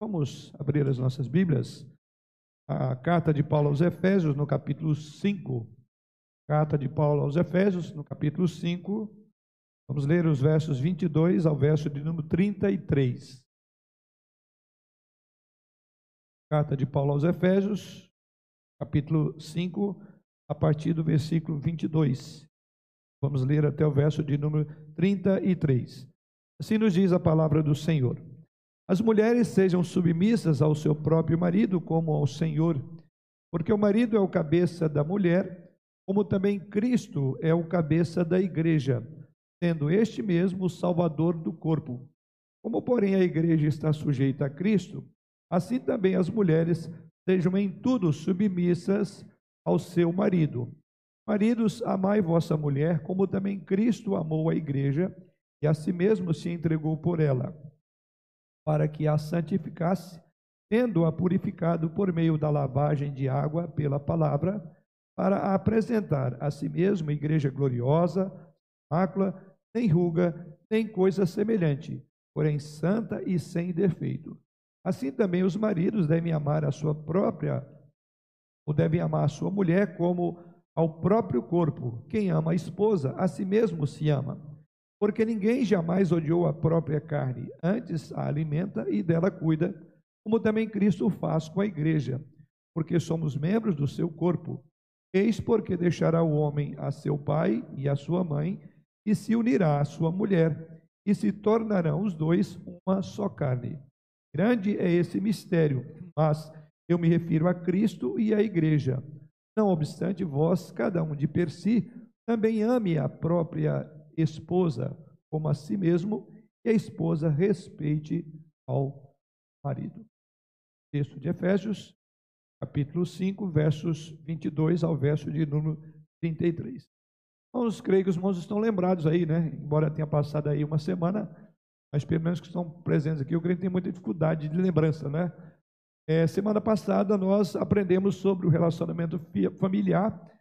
Vamos abrir as nossas Bíblias. A carta de Paulo aos Efésios, no capítulo 5. Carta de Paulo aos Efésios, no capítulo 5. Vamos ler os versos 22 ao verso de número 33. Carta de Paulo aos Efésios, capítulo 5, a partir do versículo 22. Vamos ler até o verso de número 33. Assim nos diz a palavra do Senhor. As mulheres sejam submissas ao seu próprio marido, como ao Senhor, porque o marido é o cabeça da mulher, como também Cristo é o cabeça da igreja, sendo este mesmo o salvador do corpo. Como, porém, a igreja está sujeita a Cristo, assim também as mulheres sejam em tudo submissas ao seu marido. Maridos, amai vossa mulher, como também Cristo amou a igreja e a si mesmo se entregou por ela para que a santificasse, tendo-a purificado por meio da lavagem de água pela palavra, para apresentar a si mesmo igreja gloriosa, mácula, nem ruga, nem coisa semelhante, porém santa e sem defeito. Assim também os maridos devem amar a sua própria, ou devem amar a sua mulher como ao próprio corpo. Quem ama a esposa, a si mesmo se ama. Porque ninguém jamais odiou a própria carne, antes a alimenta e dela cuida, como também Cristo faz com a igreja, porque somos membros do seu corpo. Eis porque deixará o homem a seu pai e a sua mãe, e se unirá à sua mulher, e se tornarão os dois uma só carne. Grande é esse mistério, mas eu me refiro a Cristo e à igreja. Não obstante, vós, cada um de per si, também ame a própria esposa como a si mesmo e a esposa respeite ao marido. Texto de Efésios, capítulo 5, versos 22 ao verso de número 33. Irmãos, creio que os irmãos estão lembrados aí, né? Embora tenha passado aí uma semana, mas pelo menos que estão presentes aqui, eu creio que tem muita dificuldade de lembrança, né? É, semana passada nós aprendemos sobre o relacionamento familiar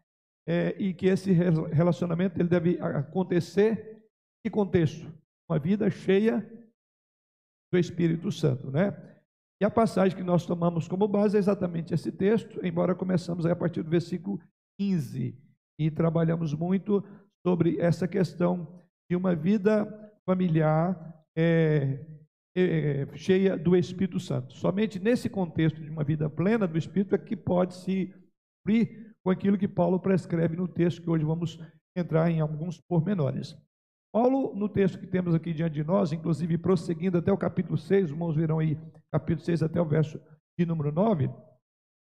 é, e que esse relacionamento ele deve acontecer que contexto? Uma vida cheia do Espírito Santo, né? E a passagem que nós tomamos como base é exatamente esse texto, embora começamos a partir do versículo 15 e trabalhamos muito sobre essa questão de uma vida familiar é, é, cheia do Espírito Santo. Somente nesse contexto de uma vida plena do Espírito é que pode se cumprir com aquilo que Paulo prescreve no texto que hoje vamos entrar em alguns pormenores. Paulo, no texto que temos aqui diante de nós, inclusive prosseguindo até o capítulo 6, os irmãos verão aí, capítulo 6 até o verso de número 9.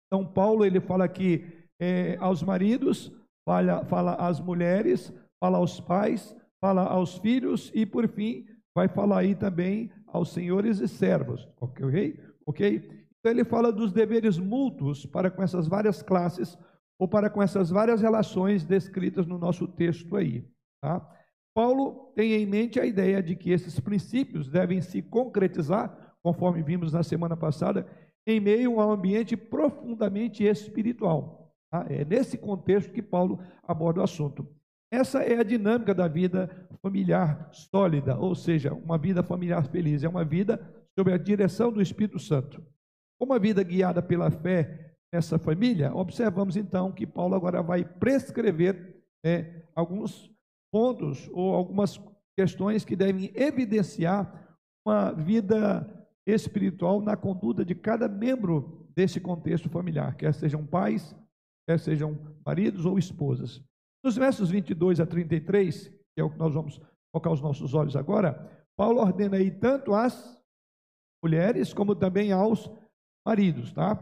Então, Paulo, ele fala aqui é, aos maridos, fala, fala às mulheres, fala aos pais, fala aos filhos e, por fim, vai falar aí também aos senhores e servos, ok? Ok? Então, ele fala dos deveres mútuos para com essas várias classes ou para com essas várias relações descritas no nosso texto aí. Tá? Paulo tem em mente a ideia de que esses princípios devem se concretizar, conforme vimos na semana passada, em meio a um ambiente profundamente espiritual. Tá? É nesse contexto que Paulo aborda o assunto. Essa é a dinâmica da vida familiar sólida, ou seja, uma vida familiar feliz. É uma vida sob a direção do Espírito Santo. Uma vida guiada pela fé nessa família, observamos então que Paulo agora vai prescrever né, alguns pontos ou algumas questões que devem evidenciar uma vida espiritual na conduta de cada membro desse contexto familiar, quer sejam pais, quer sejam maridos ou esposas. Nos versos 22 a 33, que é o que nós vamos colocar os nossos olhos agora, Paulo ordena aí tanto às mulheres como também aos maridos, tá?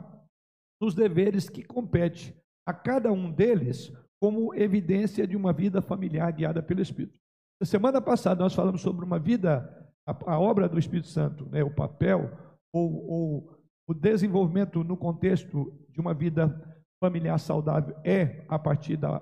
Nos deveres que compete a cada um deles como evidência de uma vida familiar guiada pelo Espírito. Na semana passada nós falamos sobre uma vida, a, a obra do Espírito Santo, né, o papel ou, ou o desenvolvimento no contexto de uma vida familiar saudável é a partir da,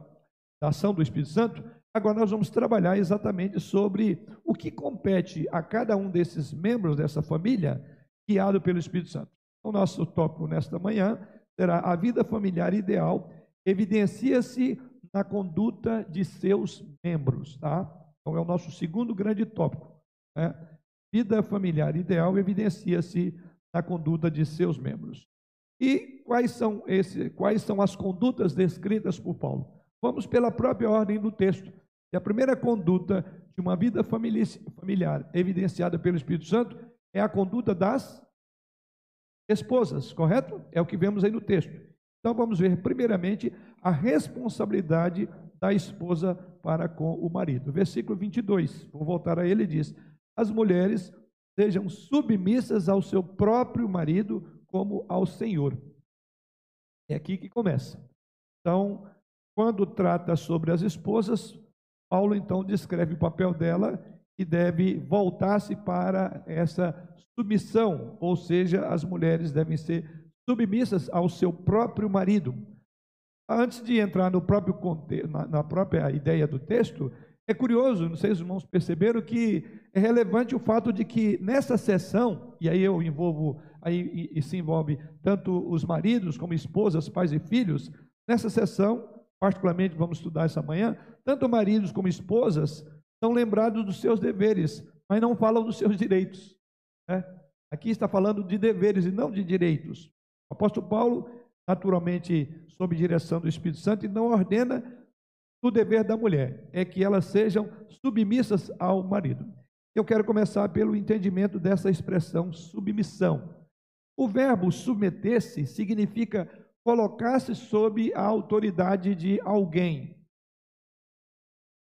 da ação do Espírito Santo. Agora nós vamos trabalhar exatamente sobre o que compete a cada um desses membros dessa família guiado pelo Espírito Santo. O nosso tópico nesta manhã será a vida familiar ideal evidencia-se na conduta de seus membros, tá? Então é o nosso segundo grande tópico, né? Vida familiar ideal evidencia-se na conduta de seus membros. E quais são, esse, quais são as condutas descritas por Paulo? Vamos pela própria ordem do texto. E a primeira conduta de uma vida familiar evidenciada pelo Espírito Santo é a conduta das esposas, correto? É o que vemos aí no texto. Então vamos ver, primeiramente, a responsabilidade da esposa para com o marido. Versículo 22, vou voltar a ele, diz: As mulheres sejam submissas ao seu próprio marido como ao Senhor. É aqui que começa. Então, quando trata sobre as esposas, Paulo então descreve o papel dela e deve voltar-se para essa submissão, ou seja, as mulheres devem ser submissas ao seu próprio marido. Antes de entrar no próprio na, própria ideia do texto, é curioso, não sei se os irmãos perceberam que é relevante o fato de que nessa sessão, e aí eu envolvo, aí e, e se envolve tanto os maridos como esposas, pais e filhos, nessa sessão, particularmente vamos estudar essa manhã, tanto maridos como esposas são lembrados dos seus deveres, mas não falam dos seus direitos. Né? Aqui está falando de deveres e não de direitos. O apóstolo Paulo, naturalmente, sob direção do Espírito Santo, não ordena o dever da mulher, é que elas sejam submissas ao marido. Eu quero começar pelo entendimento dessa expressão submissão. O verbo submeter-se significa colocar-se sob a autoridade de alguém.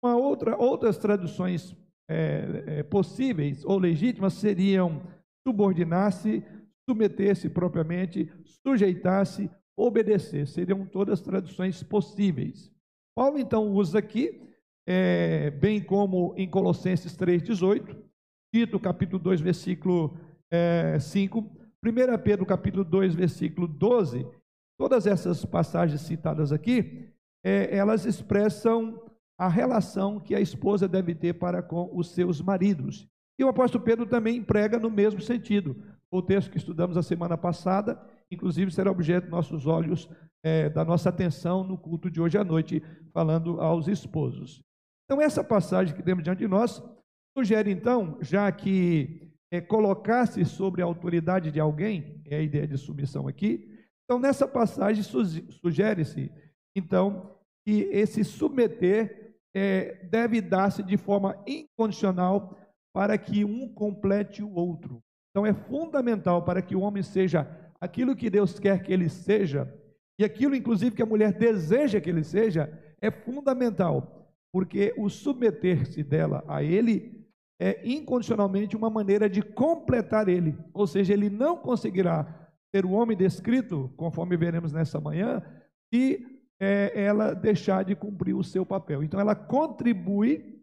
Uma outra, outras traduções é, é, possíveis ou legítimas seriam subordinar-se, submeter-se propriamente, sujeitar-se, obedecer. Seriam todas traduções possíveis. Paulo então usa aqui, é, bem como em Colossenses 3,18, Tito capítulo 2, versículo é, 5, 1 Pedro capítulo 2, versículo 12, todas essas passagens citadas aqui, é, elas expressam a relação que a esposa deve ter para com os seus maridos. E o apóstolo Pedro também emprega no mesmo sentido. O texto que estudamos a semana passada, inclusive, será objeto dos nossos olhos, é, da nossa atenção no culto de hoje à noite, falando aos esposos. Então, essa passagem que temos diante de nós sugere, então, já que é, colocar-se sobre a autoridade de alguém, é a ideia de submissão aqui, então, nessa passagem sugere-se, então, que esse submeter é, deve dar-se de forma incondicional para que um complete o outro. Então é fundamental para que o homem seja aquilo que Deus quer que ele seja, e aquilo, inclusive, que a mulher deseja que ele seja, é fundamental, porque o submeter-se dela a ele é incondicionalmente uma maneira de completar ele, ou seja, ele não conseguirá ser o homem descrito, conforme veremos nessa manhã, se é, ela deixar de cumprir o seu papel. Então, ela contribui,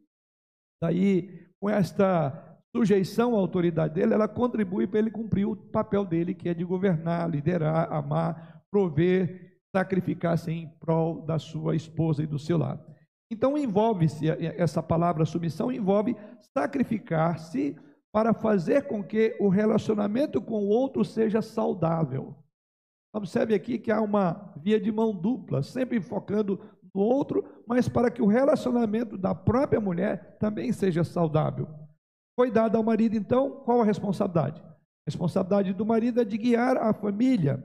daí com esta sujeição à autoridade dele, ela contribui para ele cumprir o papel dele, que é de governar, liderar, amar, prover, sacrificar-se em prol da sua esposa e do seu lar. Então envolve-se essa palavra submissão envolve sacrificar-se para fazer com que o relacionamento com o outro seja saudável. Observe aqui que há uma via de mão dupla, sempre focando no outro, mas para que o relacionamento da própria mulher também seja saudável. Foi dada ao marido, então, qual a responsabilidade? A responsabilidade do marido é de guiar a família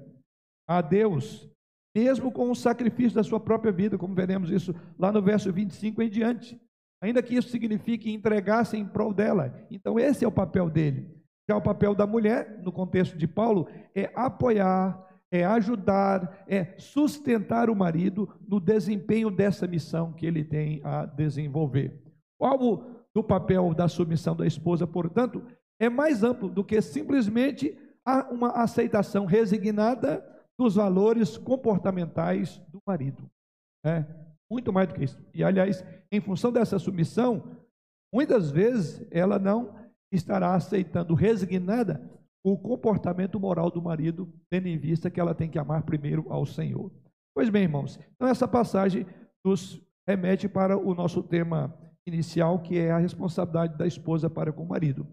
a Deus, mesmo com o sacrifício da sua própria vida, como veremos isso lá no verso 25 em diante. Ainda que isso signifique entregar-se em prol dela. Então, esse é o papel dele. Já o papel da mulher, no contexto de Paulo, é apoiar, é ajudar, é sustentar o marido no desempenho dessa missão que ele tem a desenvolver. O alvo do papel da submissão da esposa, portanto, é mais amplo do que simplesmente uma aceitação resignada dos valores comportamentais do marido. É muito mais do que isso. E, aliás, em função dessa submissão, muitas vezes ela não estará aceitando resignada o comportamento moral do marido, tendo em vista que ela tem que amar primeiro ao Senhor. Pois bem, irmãos, então essa passagem nos remete para o nosso tema inicial, que é a responsabilidade da esposa para com o marido.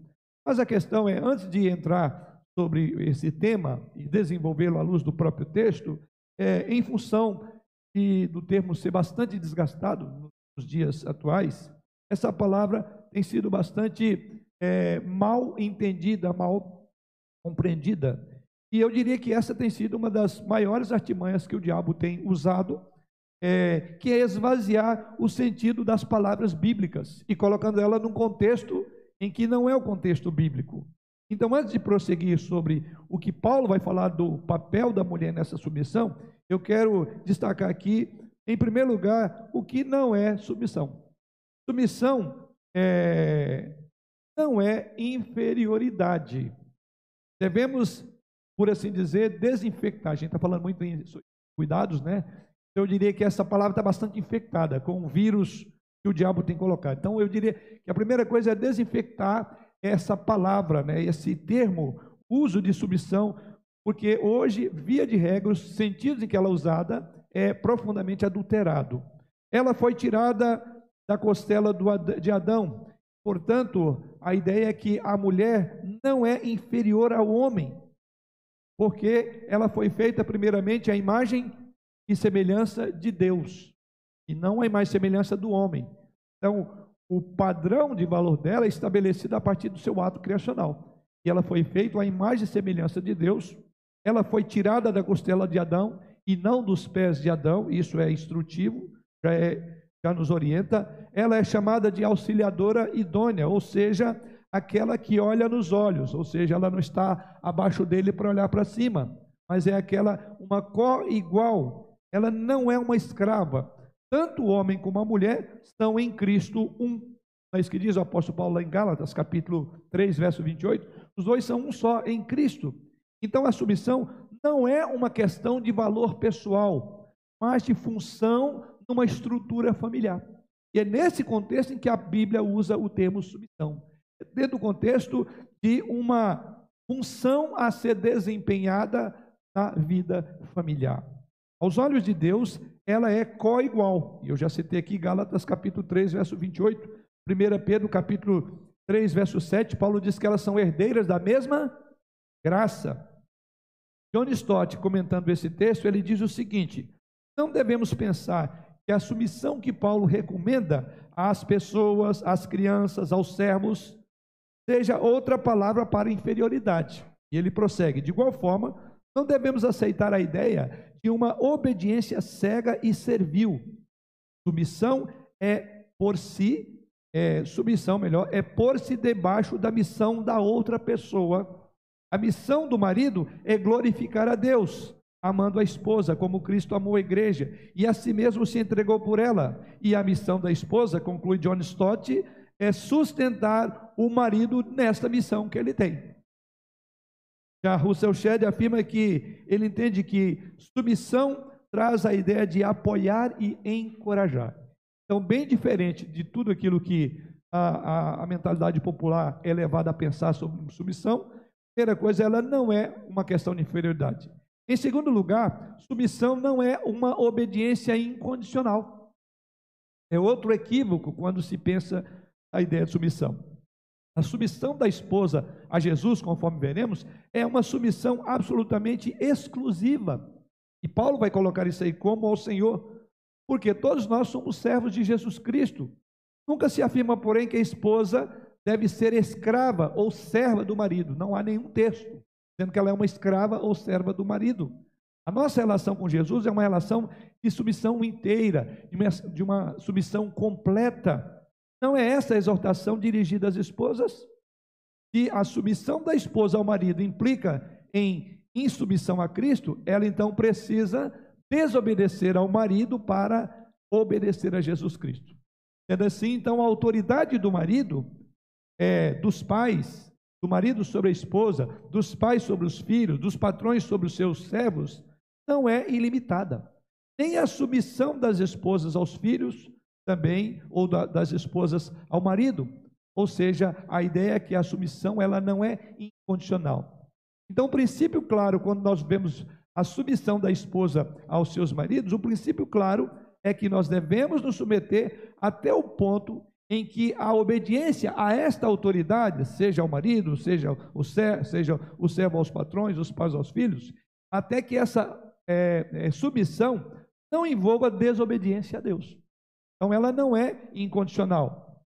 Mas a questão é, antes de entrar sobre esse tema e desenvolvê-lo à luz do próprio texto, é, em função de, do termo ser bastante desgastado nos dias atuais, essa palavra tem sido bastante é, mal entendida, mal compreendida. E eu diria que essa tem sido uma das maiores artimanhas que o diabo tem usado, é, que é esvaziar o sentido das palavras bíblicas e colocando ela num contexto em que não é o contexto bíblico. Então, antes de prosseguir sobre o que Paulo vai falar do papel da mulher nessa submissão, eu quero destacar aqui, em primeiro lugar, o que não é submissão. Submissão é, não é inferioridade. Devemos, por assim dizer, desinfectar. A gente está falando muito em cuidados, né? Eu diria que essa palavra está bastante infectada com o vírus que o diabo tem colocado. Então, eu diria que a primeira coisa é desinfectar essa palavra, né, esse termo, uso de submissão, porque hoje, via de regra, os sentidos em que ela é usada é profundamente adulterado. Ela foi tirada da costela de Adão. Portanto, a ideia é que a mulher não é inferior ao homem, porque ela foi feita primeiramente à imagem e semelhança de Deus, e não à imagem e semelhança do homem. Então, o padrão de valor dela é estabelecido a partir do seu ato criacional. E ela foi feita à imagem e semelhança de Deus. Ela foi tirada da costela de Adão e não dos pés de Adão. Isso é instrutivo, já, é, já nos orienta. Ela é chamada de auxiliadora idônea, ou seja, aquela que olha nos olhos, ou seja, ela não está abaixo dele para olhar para cima, mas é aquela, uma co-igual. Ela não é uma escrava, tanto o homem como a mulher estão em Cristo um. É isso que diz o apóstolo Paulo lá em Gálatas, capítulo 3, verso 28. Os dois são um só em Cristo. Então a submissão não é uma questão de valor pessoal, mas de função numa estrutura familiar. E é nesse contexto em que a Bíblia usa o termo submissão. É dentro do contexto de uma função a ser desempenhada na vida familiar. Aos olhos de Deus, ela é co-igual. E eu já citei aqui Gálatas capítulo 3, verso 28, 1 Pedro capítulo 3, verso 7, Paulo diz que elas são herdeiras da mesma graça. John Stott, comentando esse texto, ele diz o seguinte: não devemos pensar que a submissão que Paulo recomenda às pessoas, às crianças, aos servos, seja outra palavra para inferioridade. E ele prossegue: de igual forma, não devemos aceitar a ideia de uma obediência cega e servil. Submissão é por si, é, submissão melhor, é por-se debaixo da missão da outra pessoa. A missão do marido é glorificar a Deus, amando a esposa como Cristo amou a igreja e a si mesmo se entregou por ela. E a missão da esposa, conclui John Stott, é sustentar o marido nesta missão que ele tem. Já Russell Shedd afirma que ele entende que submissão traz a ideia de apoiar e encorajar. Então, bem diferente de tudo aquilo que a, a, a mentalidade popular é levada a pensar sobre submissão, primeira coisa, ela não é uma questão de inferioridade. Em segundo lugar, submissão não é uma obediência incondicional. É outro equívoco quando se pensa a ideia de submissão. A submissão da esposa a Jesus, conforme veremos, é uma submissão absolutamente exclusiva. E Paulo vai colocar isso aí como ao Senhor, porque todos nós somos servos de Jesus Cristo. Nunca se afirma, porém, que a esposa deve ser escrava ou serva do marido. Não há nenhum texto dizendo que ela é uma escrava ou serva do marido. A nossa relação com Jesus é uma relação de submissão inteira, de uma, de uma submissão completa. Não é essa a exortação dirigida às esposas? Se a submissão da esposa ao marido implica em insubmissão a Cristo, ela então precisa desobedecer ao marido para obedecer a Jesus Cristo. Sendo assim, então, a autoridade do marido, é, dos pais, do marido sobre a esposa, dos pais sobre os filhos, dos patrões sobre os seus servos, não é ilimitada. Nem a submissão das esposas aos filhos também, ou da, das esposas ao marido. Ou seja, a ideia é que a submissão ela não é incondicional. Então, o princípio claro, quando nós vemos a submissão da esposa aos seus maridos, o princípio claro é que nós devemos nos submeter até o ponto em que a obediência a esta autoridade, seja ao marido, seja o, servo, seja o servo aos patrões, os pais aos filhos, até que essa é, é, submissão não envolva desobediência a Deus. Então, ela não é incondicional.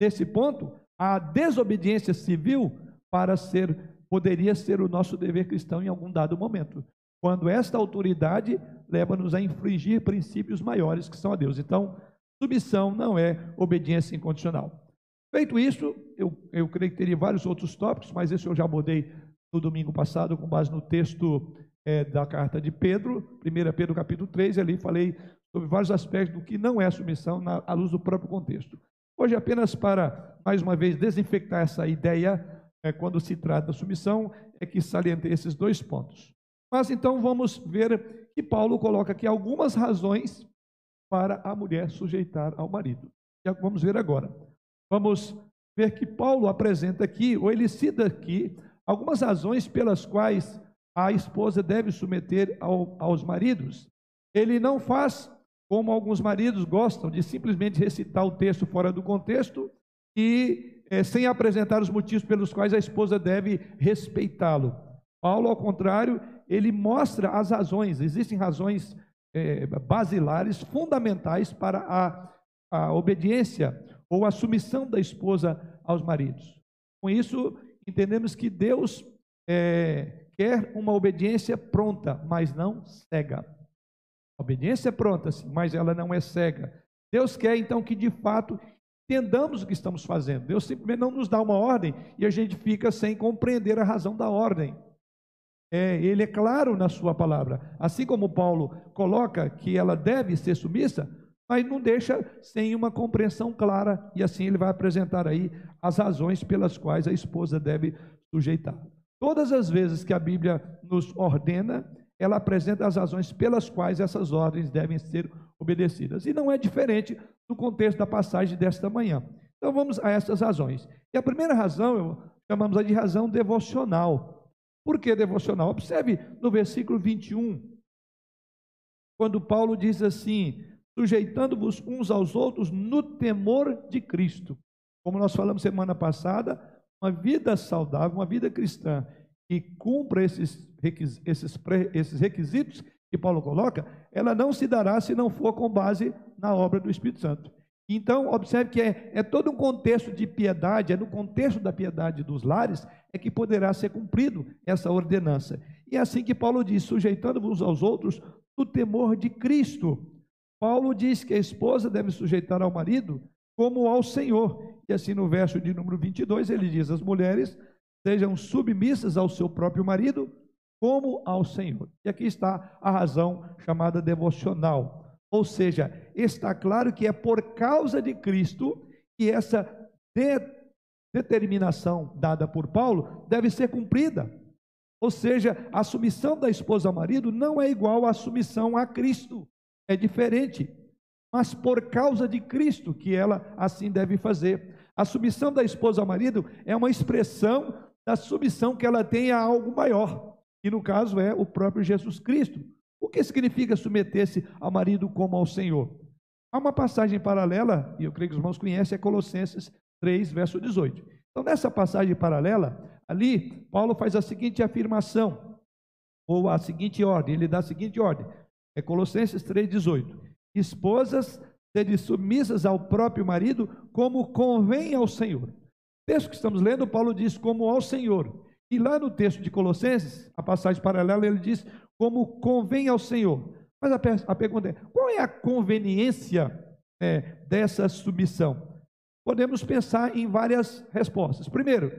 Nesse ponto, a desobediência civil, para ser poderia ser o nosso dever cristão em algum dado momento, quando esta autoridade leva-nos a infringir princípios maiores que são a Deus. Então, submissão não é obediência incondicional. Feito isso, eu, eu creio que teria vários outros tópicos, mas esse eu já abordei no domingo passado, com base no texto é, da carta de Pedro, 1 Pedro capítulo 3, e ali falei sobre vários aspectos do que não é submissão na, à luz do próprio contexto. Hoje, apenas para, mais uma vez, desinfectar essa ideia, é, quando se trata da submissão, é que salientei esses dois pontos. Mas então vamos ver que Paulo coloca aqui algumas razões para a mulher sujeitar ao marido. E vamos ver agora. Vamos ver que Paulo apresenta aqui, ou ele cita aqui, algumas razões pelas quais a esposa deve submeter ao, aos maridos. Ele não faz como alguns maridos gostam de simplesmente recitar o texto fora do contexto e é, sem apresentar os motivos pelos quais a esposa deve respeitá-lo. Paulo, ao contrário, ele mostra as razões, existem razões é, basilares, fundamentais para a, a obediência ou a submissão da esposa aos maridos. Com isso, entendemos que Deus é, quer uma obediência pronta, mas não cega. A obediência é pronta, sim, mas ela não é cega. Deus quer então que de fato entendamos o que estamos fazendo. Deus simplesmente não nos dá uma ordem e a gente fica sem compreender a razão da ordem. É, ele é claro na sua palavra. Assim como Paulo coloca que ela deve ser submissa, mas não deixa sem uma compreensão clara, e assim ele vai apresentar aí as razões pelas quais a esposa deve sujeitar. Todas as vezes que a Bíblia nos ordena, ela apresenta as razões pelas quais essas ordens devem ser obedecidas. E não é diferente do contexto da passagem desta manhã. Então vamos a essas razões. E a primeira razão, chamamos a de razão devocional. Por que devocional? Observe no versículo 21, quando Paulo diz assim: sujeitando-vos uns aos outros no temor de Cristo. Como nós falamos semana passada, uma vida saudável, uma vida cristã que cumpra esses, esses, esses requisitos que Paulo coloca, ela não se dará se não for com base na obra do Espírito Santo. Então, observe que é, é todo um contexto de piedade, é no contexto da piedade dos lares, é que poderá ser cumprido essa ordenança. E é assim que Paulo diz: sujeitando-vos aos outros no temor de Cristo. Paulo diz que a esposa deve sujeitar ao marido como ao Senhor. E assim no verso de número 22 ele diz: As mulheres sejam submissas ao seu próprio marido como ao Senhor. E aqui está a razão chamada devocional. Ou seja, está claro que é por causa de Cristo que essa de determinação dada por Paulo deve ser cumprida. Ou seja, a submissão da esposa ao marido não é igual à submissão a Cristo é diferente, mas por causa de Cristo que ela assim deve fazer. A submissão da esposa ao marido é uma expressão da submissão que ela tem a algo maior, que no caso é o próprio Jesus Cristo. O que significa submeter-se ao marido como ao Senhor? Há uma passagem paralela, e eu creio que os irmãos conhecem, é Colossenses 3, verso 18. Então, nessa passagem paralela, ali, Paulo faz a seguinte afirmação, ou a seguinte ordem, ele dá a seguinte ordem: é Colossenses 3,18. Esposas, sede submissas ao próprio marido, como convém ao Senhor. O texto que estamos lendo, Paulo diz como ao Senhor. E lá no texto de Colossenses, a passagem paralela, ele diz como convém ao Senhor. Mas a, a pergunta é: qual é a conveniência é, dessa submissão? Podemos pensar em várias respostas. Primeiro,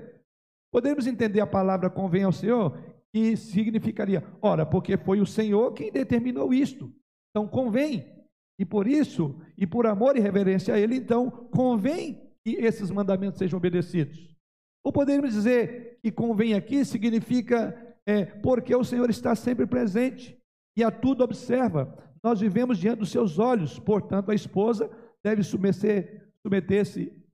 podemos entender a palavra convém ao Senhor que significaria, ora, porque foi o Senhor quem determinou isto. Então convém. E por isso, e por amor e reverência a Ele, então convém que esses mandamentos sejam obedecidos. Ou podemos dizer que convém aqui significa é, porque o Senhor está sempre presente e a tudo observa. Nós vivemos diante dos seus olhos, portanto, a esposa deve submeter-se submeter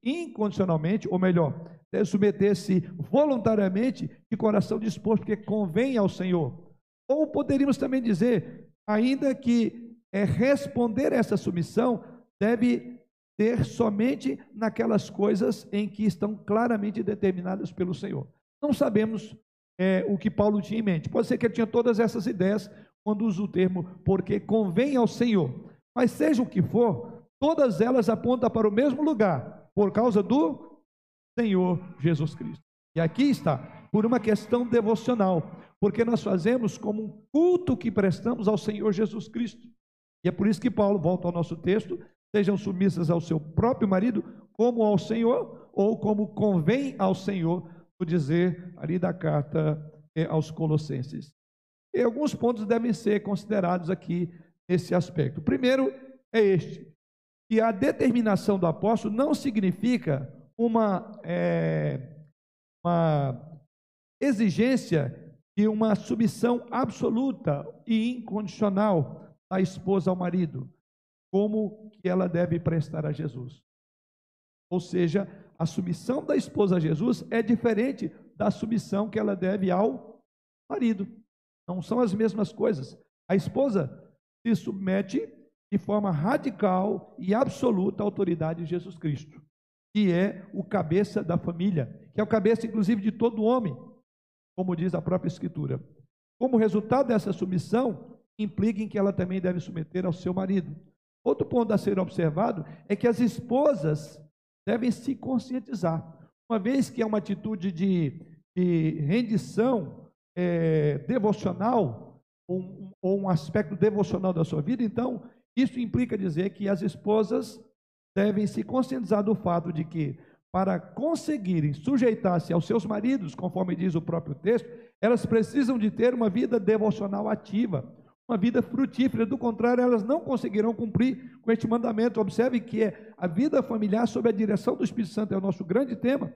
incondicionalmente, ou melhor, deve submeter-se voluntariamente, de coração disposto, porque convém ao Senhor. Ou poderíamos também dizer, ainda que é responder essa submissão deve ter somente naquelas coisas em que estão claramente determinadas pelo Senhor. Não sabemos é, o que Paulo tinha em mente. Pode ser que ele tinha todas essas ideias quando usa o termo porque convém ao Senhor. Mas seja o que for, todas elas apontam para o mesmo lugar, por causa do Senhor Jesus Cristo. E aqui está, por uma questão devocional, porque nós fazemos como um culto que prestamos ao Senhor Jesus Cristo. E é por isso que Paulo volta ao nosso texto: sejam submissas ao seu próprio marido, como ao Senhor, ou como convém ao Senhor, dizer ali da carta é, aos Colossenses. E alguns pontos devem ser considerados aqui nesse aspecto. O primeiro é este: que a determinação do apóstolo não significa uma, é, uma exigência de uma submissão absoluta e incondicional da esposa ao marido, como que ela deve prestar a Jesus. Ou seja, a submissão da esposa a Jesus é diferente da submissão que ela deve ao marido. Não são as mesmas coisas. A esposa se submete de forma radical e absoluta à autoridade de Jesus Cristo, que é o cabeça da família, que é o cabeça, inclusive, de todo homem, como diz a própria Escritura. Como resultado dessa submissão, implica em que ela também deve submeter ao seu marido. Outro ponto a ser observado é que as esposas devem se conscientizar. Uma vez que é uma atitude de, de rendição é, devocional, ou ou um aspecto devocional da sua vida, então isso implica dizer que as esposas devem se conscientizar do fato de que, para conseguirem sujeitar-se aos seus maridos, conforme diz o próprio texto, elas precisam de ter uma vida devocional ativa, uma vida frutífera, do contrário, elas não conseguirão cumprir com este mandamento. Observe que é a vida familiar sob a direção do Espírito Santo é o nosso grande tema.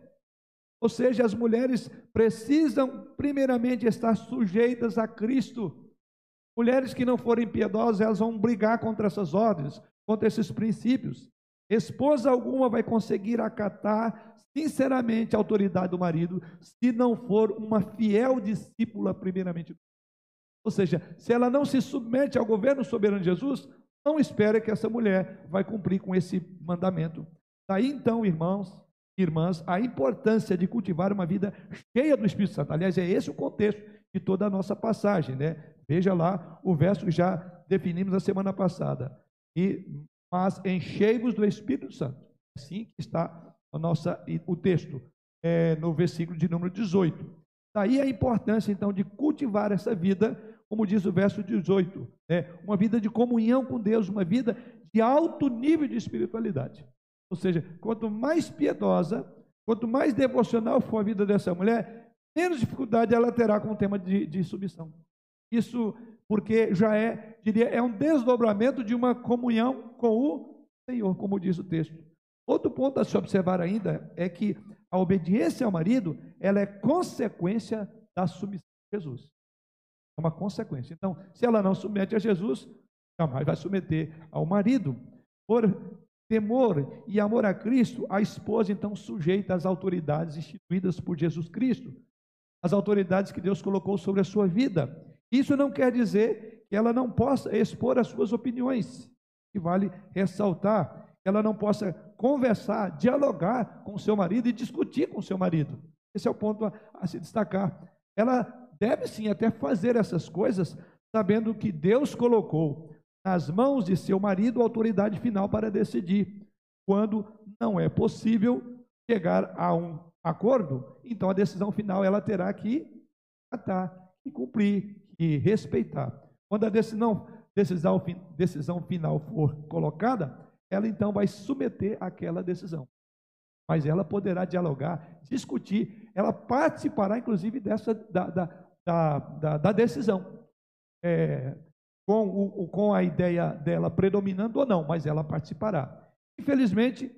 Ou seja, as mulheres precisam primeiramente estar sujeitas a Cristo. Mulheres que não forem piedosas, elas vão brigar contra essas ordens, contra esses princípios. Esposa alguma vai conseguir acatar sinceramente a autoridade do marido, se não for uma fiel discípula, primeiramente. Ou seja, se ela não se submete ao governo soberano de Jesus, não espere que essa mulher vai cumprir com esse mandamento. Daí então, irmãos, irmãs, a importância de cultivar uma vida cheia do Espírito Santo. Aliás, é esse o contexto de toda a nossa passagem, né? Veja lá o verso que já definimos na semana passada. E, mas enchei-vos do Espírito Santo. Assim que está a nossa, o texto, é, no versículo de número 18. Daí a importância, então, de cultivar essa vida, como diz o verso 18, né? uma vida de comunhão com Deus, uma vida de alto nível de espiritualidade. Ou seja, quanto mais piedosa, quanto mais devocional for a vida dessa mulher, menos dificuldade ela terá com o tema de, de submissão. Isso porque já é, diria, é um desdobramento de uma comunhão com o Senhor, como diz o texto. Outro ponto a se observar ainda é que a obediência ao marido, ela é consequência da submissão a Jesus. É uma consequência. Então, se ela não submete a Jesus, jamais vai submeter ao marido. Por temor e amor a Cristo, a esposa então sujeita às autoridades instituídas por Jesus Cristo, as autoridades que Deus colocou sobre a sua vida. Isso não quer dizer que ela não possa expor as suas opiniões, que vale ressaltar, que ela não possa conversar, dialogar com seu marido e discutir com seu marido. Esse é o ponto a, a se destacar. Ela deve sim até fazer essas coisas, sabendo que Deus colocou nas mãos de seu marido a autoridade final para decidir. Quando não é possível chegar a um acordo, então a decisão final ela terá que atar e cumprir e respeitar. Quando a decisão, decisão, decisão final for colocada, ela então vai submeter aquela decisão. Mas ela poderá dialogar, discutir, ela participará, inclusive, dessa da, da, da, da decisão. É, com, o, com a ideia dela predominando ou não, mas ela participará. Infelizmente,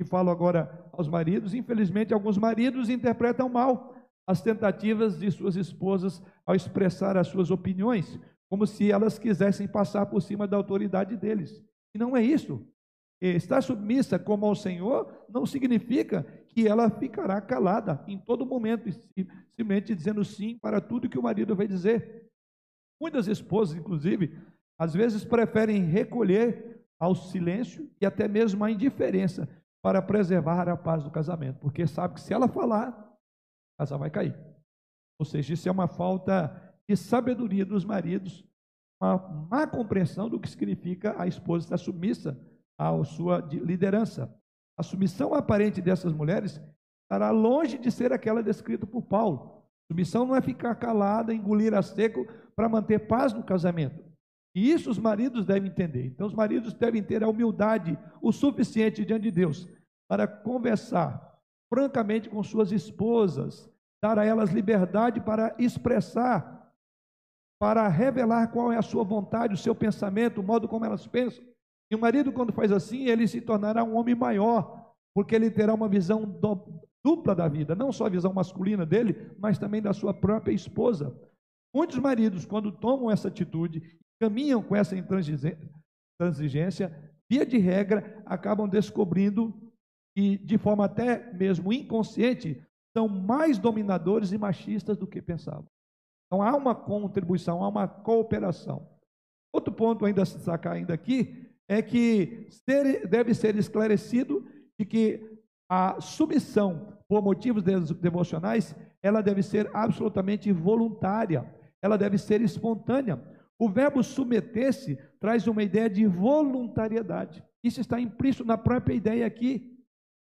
e falo agora aos maridos, infelizmente alguns maridos interpretam mal as tentativas de suas esposas ao expressar as suas opiniões, como se elas quisessem passar por cima da autoridade deles. E não é isso. Estar submissa como ao Senhor não significa que ela ficará calada em todo momento, simplesmente dizendo sim para tudo que o marido vai dizer. Muitas esposas, inclusive, às vezes preferem recolher ao silêncio e até mesmo à indiferença para preservar a paz do casamento, porque sabe que se ela falar, casal vai cair. Ou seja, isso é uma falta de sabedoria dos maridos, uma má compreensão do que significa a esposa estar submissa à sua liderança. A submissão aparente dessas mulheres estará longe de ser aquela descrita por Paulo. Submissão não é ficar calada, engolir a seco para manter paz no casamento. E isso os maridos devem entender. Então, os maridos devem ter a humildade o suficiente diante de Deus para conversar francamente com suas esposas, dar a elas liberdade para expressar, para revelar qual é a sua vontade, o seu pensamento, o modo como elas pensam. E o marido, quando faz assim, ele se tornará um homem maior, porque ele terá uma visão dupla da vida, não só a visão masculina dele, mas também da sua própria esposa. Muitos maridos, quando tomam essa atitude, caminham com essa intransigência, via de regra, acabam descobrindo que, de forma até mesmo inconsciente, são mais dominadores e machistas do que pensavam. Então há uma contribuição, há uma cooperação. Outro ponto ainda a se destacar ainda aqui é que deve ser esclarecido de que a submissão por motivos devocionais, ela deve ser absolutamente voluntária, ela deve ser espontânea. O verbo submeter-se traz uma ideia de voluntariedade. Isso está implícito na própria ideia aqui.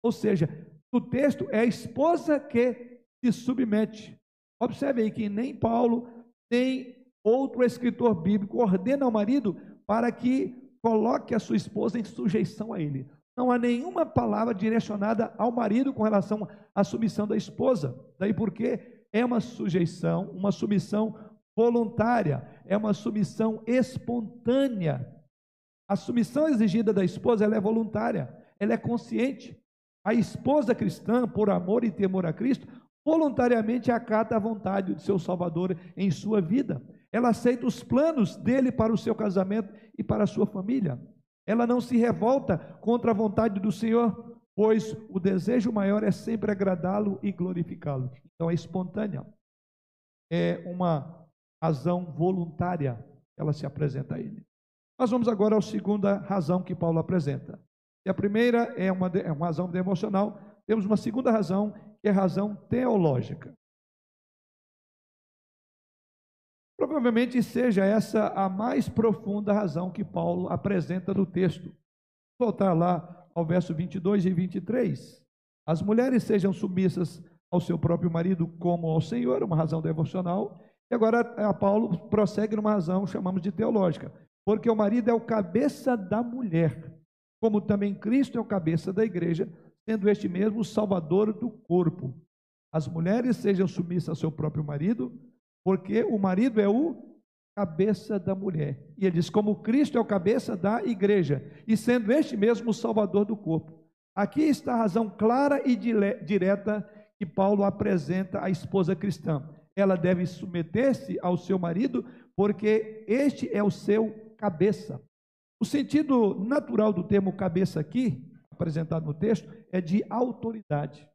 Ou seja, no texto é a esposa que se submete. Observe aí que nem Paulo, nem outro escritor bíblico ordena ao marido para que coloque a sua esposa em sujeição a ele. Não há nenhuma palavra direcionada ao marido com relação à submissão da esposa. Daí porque é uma sujeição, uma submissão voluntária, é uma submissão espontânea. A submissão exigida da esposa ela é voluntária, ela é consciente. A esposa cristã, por amor e temor a Cristo, voluntariamente acata a vontade do seu Salvador em sua vida. Ela aceita os planos dele para o seu casamento e para a sua família. Ela não se revolta contra a vontade do Senhor, pois o desejo maior é sempre agradá-lo e glorificá-lo. Então é espontânea. É uma razão voluntária, ela se apresenta a ele. Nós vamos agora à segunda razão que Paulo apresenta. E a primeira é uma, é uma razão devocional, temos uma segunda razão, que é razão teológica. Provavelmente seja essa a mais profunda razão que Paulo apresenta no texto. Vou voltar lá ao verso 22 e 23. As mulheres sejam submissas ao seu próprio marido como ao Senhor, uma razão devocional. E agora a Paulo prossegue numa razão, chamamos de teológica, porque o marido é o cabeça da mulher, como também Cristo é o cabeça da igreja, sendo este mesmo o salvador do corpo. As mulheres sejam submissas ao seu próprio marido, porque o marido é o cabeça da mulher. E ele diz: como Cristo é o cabeça da igreja, e sendo este mesmo o salvador do corpo. Aqui está a razão clara e direta que Paulo apresenta à esposa cristã ela deve submeter-se ao seu marido, porque este é o seu cabeça. O sentido natural do termo cabeça aqui, apresentado no texto, é de autoridade.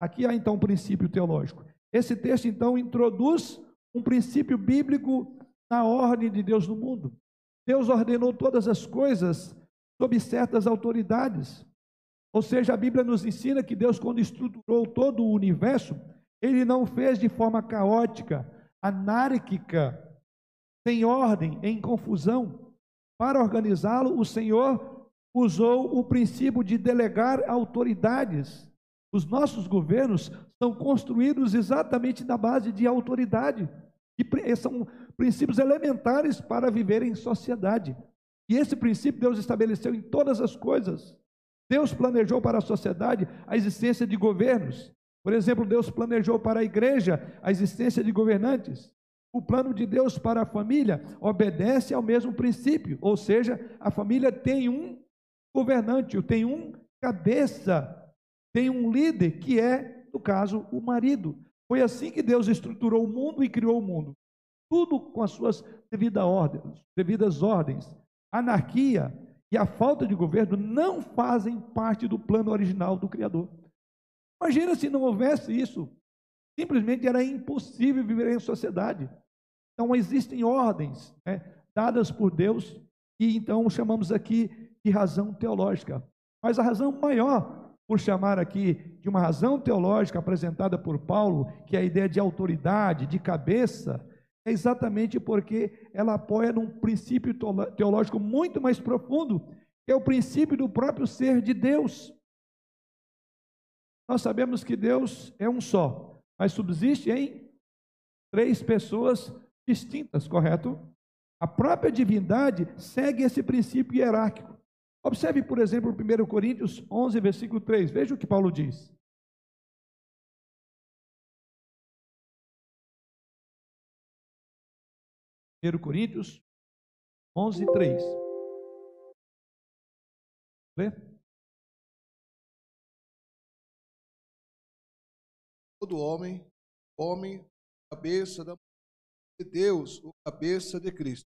Aqui há então um princípio teológico. Esse texto então introduz um princípio bíblico na ordem de Deus no mundo. Deus ordenou todas as coisas sob certas autoridades. Ou seja, a Bíblia nos ensina que Deus, quando estruturou todo o universo, ele não fez de forma caótica, anárquica, sem ordem, em confusão. Para organizá-lo, o Senhor usou o princípio de delegar autoridades. Os nossos governos são construídos exatamente na base de autoridade. E são princípios elementares para viver em sociedade. E esse princípio Deus estabeleceu em todas as coisas. Deus planejou para a sociedade a existência de governos. Por exemplo, Deus planejou para a igreja a existência de governantes. O plano de Deus para a família obedece ao mesmo princípio, ou seja, a família tem um governante, tem um cabeça, tem um líder que é, no caso, o marido. Foi assim que Deus estruturou o mundo e criou o mundo. Tudo com as suas devidas ordens, devidas ordens. Anarquia e a falta de governo não fazem parte do plano original do Criador. Imagina se não houvesse isso. Simplesmente era impossível viver em sociedade. Então existem ordens né, dadas por Deus e então chamamos aqui de razão teológica. Mas a razão maior por chamar aqui de uma razão teológica apresentada por Paulo, que é a ideia de autoridade, de cabeça, é exatamente porque ela apoia num princípio teológico muito mais profundo, que é o princípio do próprio ser de Deus. Nós sabemos que Deus é um só, mas subsiste em três pessoas distintas, correto? A própria divindade segue esse princípio hierárquico. Observe, por exemplo, 1 Coríntios 11, versículo 3. Veja o que Paulo diz. Primeiro Coríntios 11, 3. Lê. Todo homem, homem, cabeça da de Deus, o cabeça de Cristo.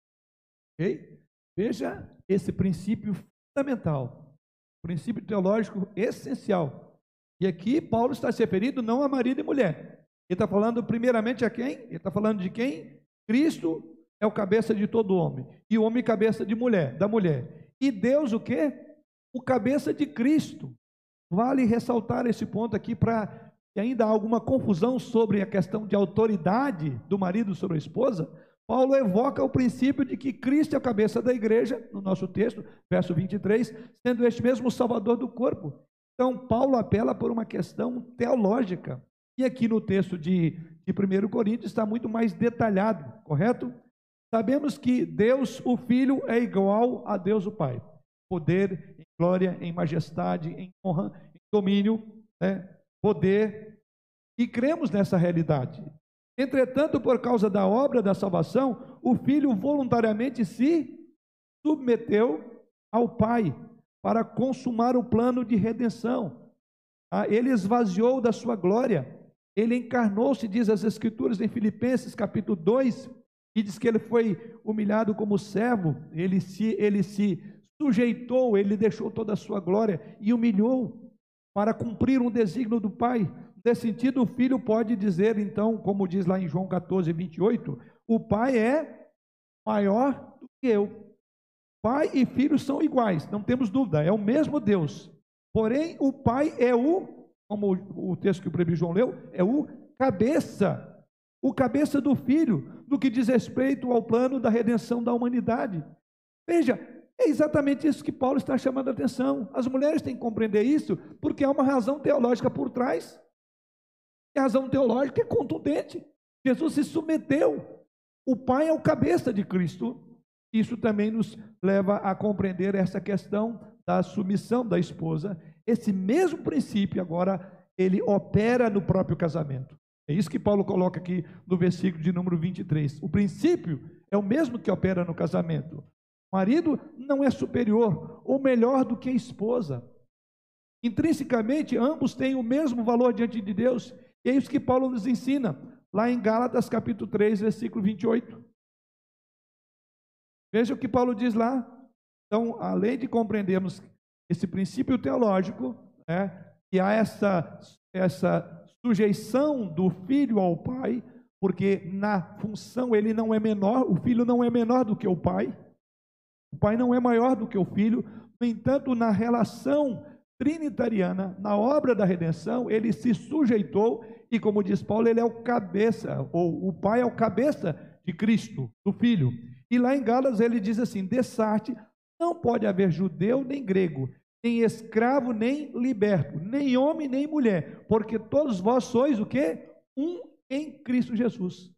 Ok? Veja esse princípio fundamental, princípio teológico essencial. E aqui Paulo está se referindo não a marido e mulher. Ele está falando primeiramente a quem? Ele está falando de quem? Cristo é o cabeça de todo homem. E o homem cabeça de mulher, da mulher. E Deus o quê? O cabeça de Cristo. Vale ressaltar esse ponto aqui para que ainda há alguma confusão sobre a questão de autoridade do marido sobre a esposa. Paulo evoca o princípio de que Cristo é a cabeça da igreja, no nosso texto, verso 23, sendo este mesmo o salvador do corpo. Então, Paulo apela por uma questão teológica. E aqui no texto de, de 1 Coríntios está muito mais detalhado, correto? Sabemos que Deus, o Filho, é igual a Deus, o Pai. Poder, em glória, em majestade, em honra, em domínio, né? poder. E cremos nessa realidade. Entretanto, por causa da obra da salvação, o filho voluntariamente se submeteu ao Pai para consumar o plano de redenção. Ah, ele esvaziou da sua glória, ele encarnou-se, diz as Escrituras em Filipenses capítulo 2, e diz que ele foi humilhado como servo, ele se, ele se sujeitou, ele deixou toda a sua glória e humilhou para cumprir um desígnio do Pai. Nesse sentido, o filho pode dizer, então, como diz lá em João 14, 28, o pai é maior do que eu. Pai e filho são iguais, não temos dúvida, é o mesmo Deus. Porém, o pai é o, como o texto que o Prebi João leu, é o cabeça, o cabeça do filho, no que diz respeito ao plano da redenção da humanidade. Veja, é exatamente isso que Paulo está chamando a atenção. As mulheres têm que compreender isso, porque há uma razão teológica por trás. E a razão teológica é contundente. Jesus se submeteu. O Pai é o cabeça de Cristo. Isso também nos leva a compreender essa questão da submissão da esposa. Esse mesmo princípio agora ele opera no próprio casamento. É isso que Paulo coloca aqui no versículo de número 23. O princípio é o mesmo que opera no casamento. O marido não é superior ou melhor do que a esposa. Intrinsecamente, ambos têm o mesmo valor diante de Deus e é isso que Paulo nos ensina, lá em Gálatas capítulo 3, versículo 28. Veja o que Paulo diz lá. Então, além de compreendermos esse princípio teológico, né, que há essa, essa sujeição do filho ao pai, porque na função ele não é menor, o filho não é menor do que o pai, o pai não é maior do que o filho, no entanto, na relação trinitariana, na obra da redenção, ele se sujeitou e, como diz Paulo, ele é o cabeça, ou o Pai é o cabeça de Cristo, do Filho. E lá em Gálatas ele diz assim: Dessarte não pode haver judeu nem grego, nem escravo nem liberto, nem homem nem mulher, porque todos vós sois o que? Um em Cristo Jesus.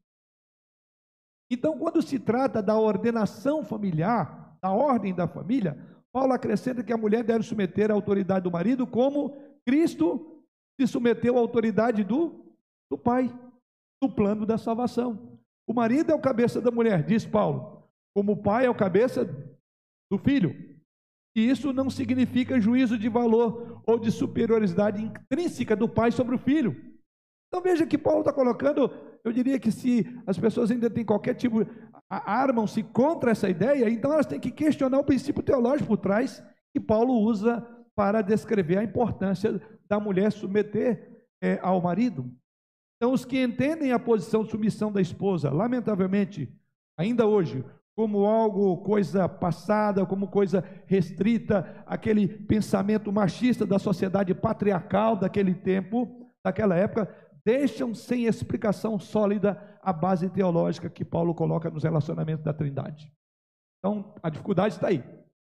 Então, quando se trata da ordenação familiar, da ordem da família, Paulo acrescenta que a mulher deve submeter a autoridade do marido, como Cristo se submeteu à autoridade do, do pai, do plano da salvação. O marido é o cabeça da mulher, diz Paulo, como o pai é o cabeça do filho. E isso não significa juízo de valor ou de superioridade intrínseca do pai sobre o filho. Então veja que Paulo está colocando, eu diria que se as pessoas ainda têm qualquer tipo armam-se contra essa ideia, então elas têm que questionar o princípio teológico por trás que Paulo usa para descrever a importância da mulher submeter é, ao marido. Então, os que entendem a posição de submissão da esposa, lamentavelmente, ainda hoje, como algo, coisa passada, como coisa restrita, aquele pensamento machista da sociedade patriarcal daquele tempo, daquela época, deixam sem explicação sólida a base teológica que Paulo coloca nos relacionamentos da Trindade. Então, a dificuldade está aí.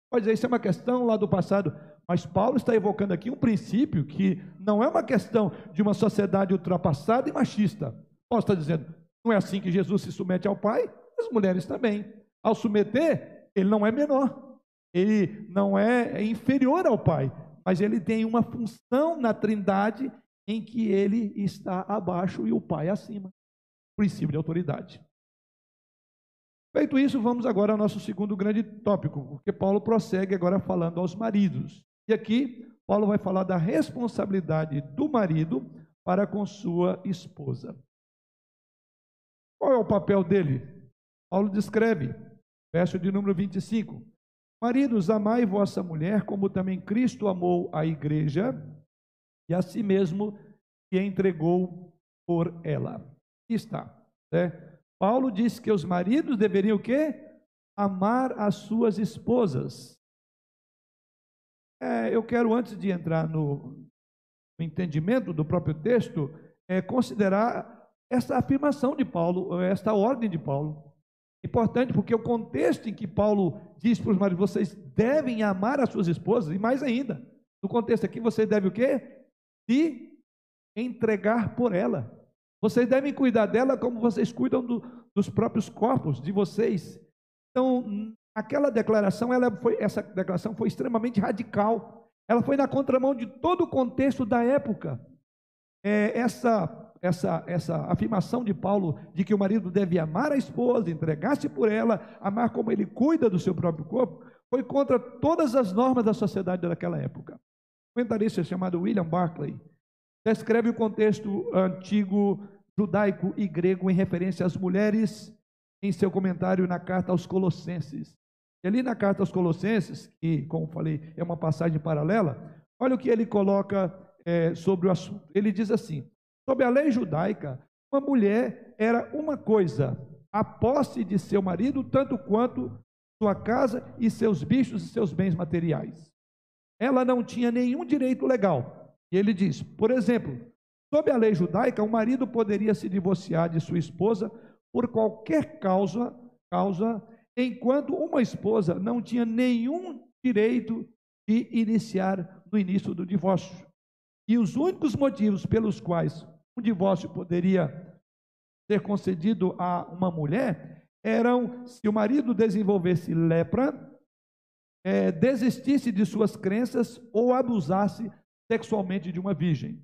Pode dizer, isso é uma questão lá do passado, Mas Paulo está evocando aqui um princípio que não é uma questão de uma sociedade ultrapassada e machista. Paulo está dizendo, não é assim que Jesus se submete ao Pai, as mulheres também. Ao submeter, ele não é menor, ele não é inferior ao Pai, mas ele tem uma função na Trindade em que ele está abaixo e o Pai acima. Princípio de autoridade. Feito isso, vamos agora ao nosso segundo grande tópico, porque Paulo prossegue agora falando aos maridos. E aqui, Paulo vai falar da responsabilidade do marido para com sua esposa. Qual é o papel dele? Paulo descreve, verso de número 25: Maridos, amai vossa mulher, como também Cristo amou a igreja e a si mesmo se entregou por ela. Aqui está. Né? Paulo diz que os maridos deveriam o quê? Amar as suas esposas. É, eu quero, antes de entrar no, no entendimento do próprio texto, é, considerar essa afirmação de Paulo, esta ordem de Paulo. Importante porque o contexto em que Paulo diz para os maridos, vocês devem amar as suas esposas, e mais ainda, no contexto aqui, você deve o quê? Se entregar por ela. Vocês devem cuidar dela como vocês cuidam do, dos próprios corpos de vocês. Então, aquela declaração, ela foi, essa declaração foi extremamente radical. Ela foi na contramão de todo o contexto da época. É, essa essa, essa afirmação de Paulo de que o marido deve amar a esposa, entregar-se por ela, amar como ele cuida do seu próprio corpo, foi contra todas as normas da sociedade daquela época. Comentarista chamado William Barclay descreve o contexto antigo judaico e grego em referência às mulheres em seu comentário na carta aos Colossenses. E ali na carta aos Colossenses, que, como falei, é uma passagem paralela, olha o que ele coloca é, sobre o assunto. Ele diz assim: Sob a lei judaica, uma mulher era uma coisa, a posse de seu marido, tanto quanto sua casa e seus bichos e seus bens materiais. Ela não tinha nenhum direito legal. E ele diz, por exemplo, sob a lei judaica, o marido poderia se divorciar de sua esposa por qualquer causa, causa, enquanto uma esposa não tinha nenhum direito de iniciar no início do divórcio. E os únicos motivos pelos quais um divórcio poderia ser concedido a uma mulher eram se o marido desenvolvesse lepra, é, desistisse de suas crenças ou abusasse sexualmente de uma virgem.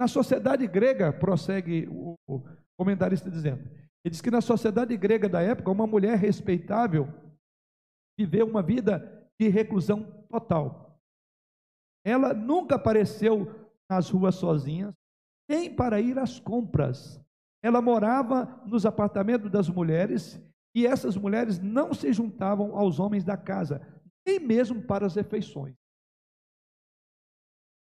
Na sociedade grega, prossegue o, comentarista dizendo, ele diz que na sociedade grega da época, uma mulher respeitável viveu uma vida de reclusão total. Ela nunca apareceu nas ruas sozinha, nem para ir às compras. Ela morava nos apartamentos das mulheres e essas mulheres não se juntavam aos homens da casa, nem mesmo para as refeições.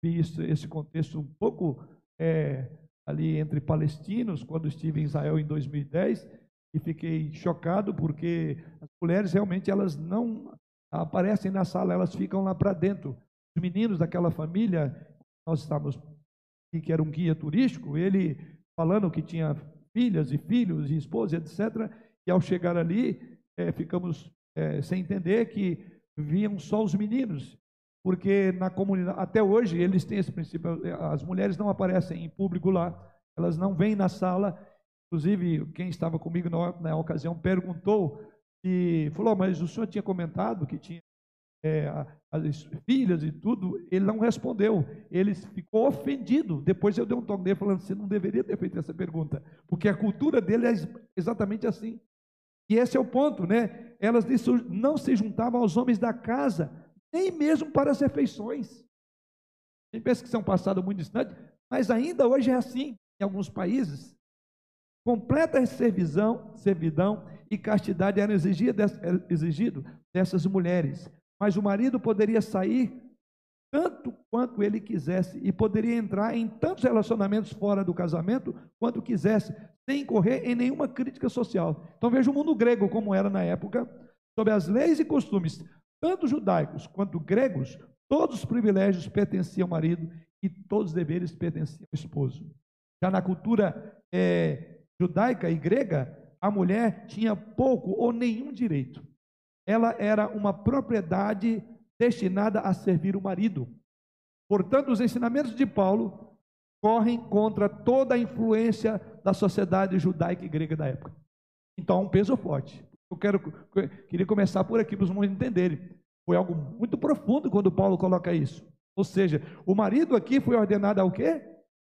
Vi esse contexto um pouco é, ali entre palestinos, quando estive em Israel em 2010, e fiquei chocado porque as mulheres realmente elas não aparecem na sala, elas ficam lá para dentro. Os meninos daquela família, nós estávamos que era um guia turístico, ele falando que tinha filhas e filhos e esposa, etc. E ao chegar ali, é, ficamos é, sem entender que vinham só os meninos, porque na comunidade, até hoje, eles têm esse princípio, as mulheres não aparecem em público lá, elas não vêm na sala, inclusive quem estava comigo na, na ocasião perguntou, e falou, mas o senhor tinha comentado que tinha é, as filhas e tudo, ele não respondeu, ele ficou ofendido. Depois eu dei um toque dele falando: você não deveria ter feito essa pergunta, porque a cultura dele é exatamente assim. E esse é o ponto, né? Elas não se juntavam aos homens da casa, nem mesmo para as refeições. A gente pensa que isso é um passado muito distante, mas ainda hoje é assim em alguns países. Completa servidão, servidão e castidade eram exigido dessas mulheres mas o marido poderia sair tanto quanto ele quisesse e poderia entrar em tantos relacionamentos fora do casamento quanto quisesse, sem incorrer em nenhuma crítica social. Então veja o mundo grego como era na época, sobre as leis e costumes, tanto judaicos quanto gregos, todos os privilégios pertenciam ao marido e todos os deveres pertenciam ao esposo. Já na cultura é, judaica e grega, a mulher tinha pouco ou nenhum direito ela era uma propriedade destinada a servir o marido. Portanto, os ensinamentos de Paulo correm contra toda a influência da sociedade judaica e grega da época. Então, há um peso forte. Eu quero, queria começar por aqui para os irmãos entenderem. Foi algo muito profundo quando Paulo coloca isso. Ou seja, o marido aqui foi ordenado ao quê?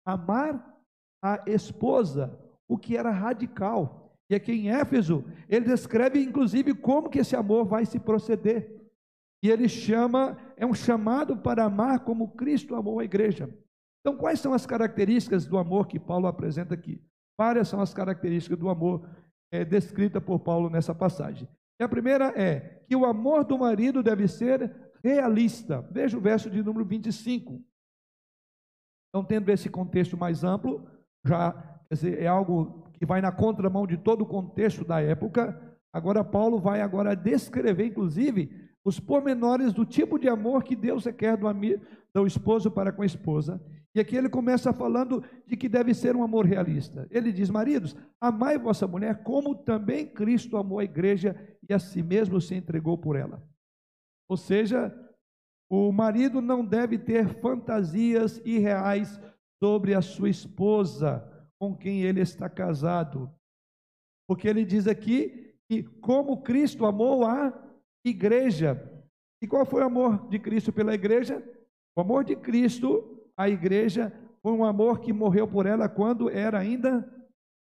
Amar a esposa, o que era radical. E aqui em Éfeso, ele descreve inclusive como que esse amor vai se proceder. E ele chama, é um chamado para amar como Cristo amou a igreja. Então, quais são as características do amor que Paulo apresenta aqui? Várias são as características do amor é, descrita por Paulo nessa passagem. E a primeira é que o amor do marido deve ser realista. Veja o verso de número 25. Então, tendo esse contexto mais amplo, já dizer, é algo que vai na contramão de todo o contexto da época. Agora, Paulo vai agora descrever, inclusive, os pormenores do tipo de amor que Deus requer do, do esposo para com a esposa. E aqui ele começa falando de que deve ser um amor realista. Ele diz: Maridos, amai vossa mulher como também Cristo amou a igreja e a si mesmo se entregou por ela. Ou seja, o marido não deve ter fantasias irreais sobre a sua esposa com quem ele está casado. Porque ele diz aqui que como Cristo amou a igreja. E qual foi o amor de Cristo pela igreja? O amor de Cristo à igreja foi um amor que morreu por ela quando era ainda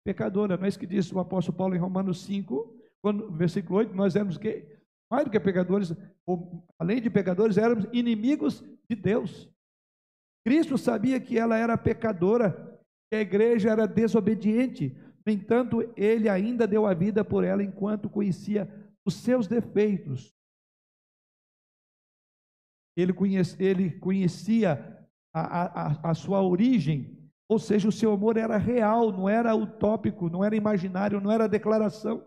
pecadora. Não é isso que diz o apóstolo Paulo em Romanos 5, quando, versículo 8, nós éramos que mais do que pecadores, ou, além de pecadores, éramos inimigos de Deus. Cristo sabia que ela era pecadora, que a igreja era desobediente. No entanto, ele ainda deu a vida por ela enquanto conhecia os seus defeitos. Ele, conhece, ele conhecia a, a, a sua origem, ou seja, o seu amor era real, não era utópico, não era imaginário, não era declaração,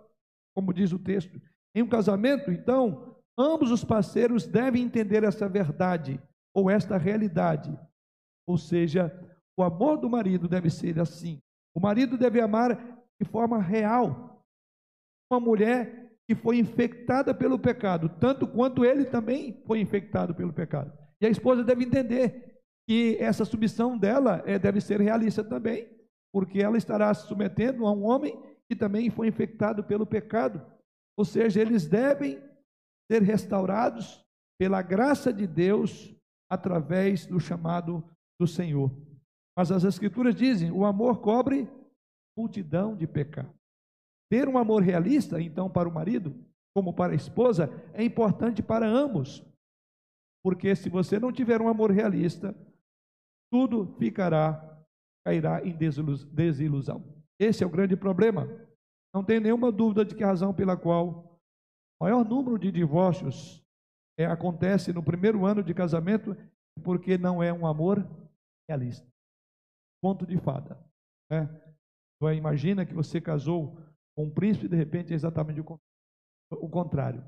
como diz o texto. Em um casamento, então, ambos os parceiros devem entender essa verdade ou esta realidade. Ou seja, o amor do marido deve ser assim. O marido deve amar de forma real. Uma mulher que foi infectada pelo pecado, tanto quanto ele também foi infectado pelo pecado. E a esposa deve entender que essa submissão dela é, deve ser realista também, porque ela estará se submetendo a um homem que também foi infectado pelo pecado. Ou seja, eles devem ser restaurados pela graça de Deus através do chamado do Senhor. Mas as Escrituras dizem: o amor cobre multidão de pecados. Ter um amor realista, então, para o marido, como para a esposa, é importante para ambos. Porque se você não tiver um amor realista, tudo ficará, cairá em desilusão. Esse é o grande problema. Não tem nenhuma dúvida de que a razão pela qual o maior número de divórcios é, acontece no primeiro ano de casamento é porque não é um amor realista. Ponto de fada. Né? Imagina que você casou com um príncipe, de repente é exatamente o contrário.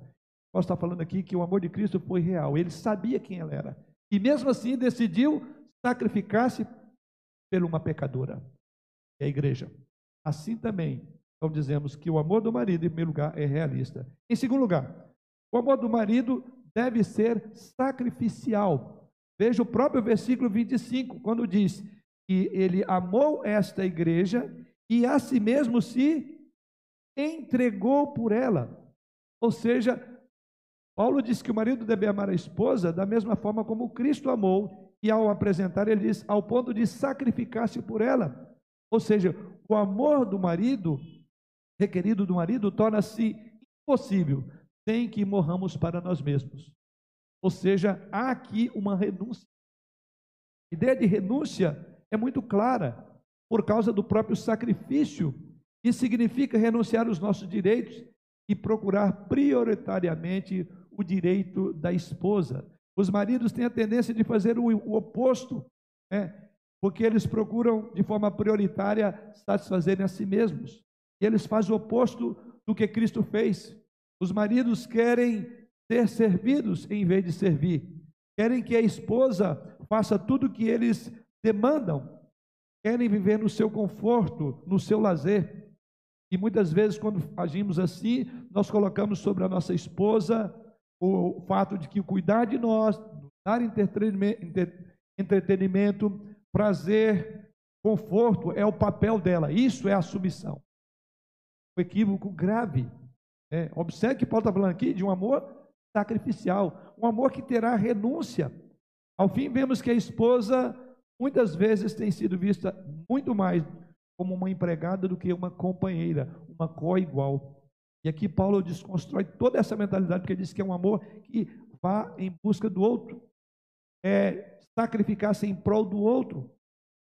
Nós está falando aqui que o amor de Cristo foi real, ele sabia quem ela era. E mesmo assim decidiu sacrificar-se por uma pecadora, é a igreja. Assim também, então dizemos que o amor do marido, em primeiro lugar, é realista. Em segundo lugar, o amor do marido deve ser sacrificial. Veja o próprio versículo 25, quando diz que ele amou esta igreja e a si mesmo se entregou por ela. Ou seja, Paulo diz que o marido deve amar a esposa da mesma forma como Cristo amou, e ao apresentar, ele diz, ao ponto de sacrificar-se por ela. Ou seja, o amor do marido, requerido do marido, torna-se impossível sem que morramos para nós mesmos. Ou seja, há aqui uma renúncia. A ideia de renúncia é muito clara, por causa do próprio sacrifício isso significa renunciar aos nossos direitos e procurar prioritariamente o direito da esposa. Os maridos têm a tendência de fazer o, o oposto, né? porque eles procuram de forma prioritária satisfazerem a si mesmos. E eles fazem o oposto do que Cristo fez. Os maridos querem ser servidos em vez de servir. Querem que a esposa faça tudo o que eles demandam. Querem viver no seu conforto, no seu lazer. E muitas vezes, quando agimos assim, nós colocamos sobre a nossa esposa o fato de que cuidar de nós, dar entretenimento, prazer, conforto é o papel dela. Isso é a submissão. Um equívoco grave. É, observe que Paulo está falando aqui de um amor sacrificial, um amor que terá renúncia. Ao fim, vemos que a esposa muitas vezes tem sido vista muito mais como uma empregada do que uma companheira, uma co-igual. E aqui Paulo desconstrói toda essa mentalidade, porque diz que é um amor que vá em busca do outro, é sacrificar-se em prol do outro.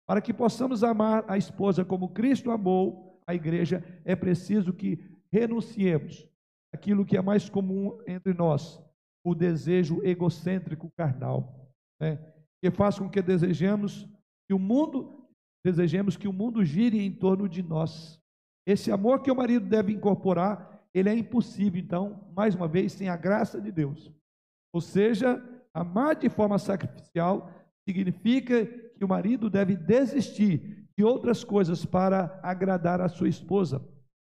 Para que possamos amar a esposa como Cristo amou a igreja, é preciso que renunciemos aquilo que é mais comum entre nós, o desejo egocêntrico carnal, né? que faz com que desejemos que o mundo desejemos que o mundo gire em torno de nós. Esse amor que o marido deve incorporar, ele é impossível, então, mais uma vez, sem a graça de Deus. Ou seja, amar de forma sacrificial significa que o marido deve desistir de outras coisas para agradar a sua esposa.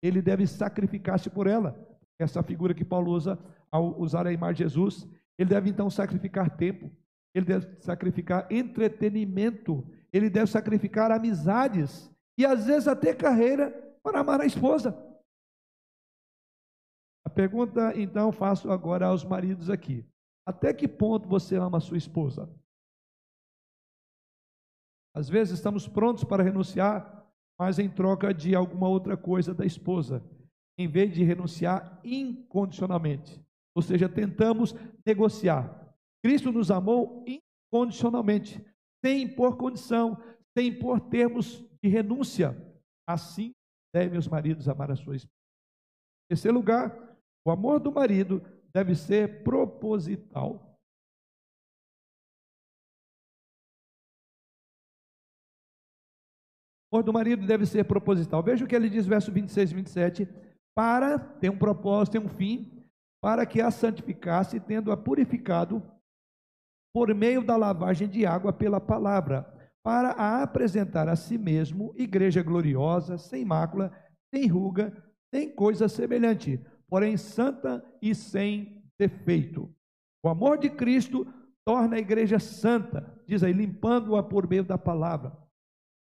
Ele deve sacrificar-se por ela. Essa figura que Paulo usa ao usar a imagem de Jesus, ele deve então sacrificar tempo, ele deve sacrificar entretenimento, ele deve sacrificar amizades e às vezes até carreira para amar a esposa. A pergunta então faço agora aos maridos aqui: até que ponto você ama a sua esposa? Às vezes estamos prontos para renunciar, mas em troca de alguma outra coisa da esposa, em vez de renunciar incondicionalmente. Ou seja, tentamos negociar. Cristo nos amou incondicionalmente sem impor condição, sem impor termos de renúncia. Assim devem os maridos amar a sua esposa. Em terceiro lugar, o amor do marido deve ser proposital. O amor do marido deve ser proposital. Veja o que ele diz, verso 26 e 27. Para, tem um propósito, tem um fim, para que a santificasse, tendo-a purificado por meio da lavagem de água pela palavra, para a apresentar a si mesmo igreja gloriosa, sem mácula, sem ruga, sem coisa semelhante, porém santa e sem defeito. O amor de Cristo torna a igreja santa, diz aí, limpando-a por meio da palavra.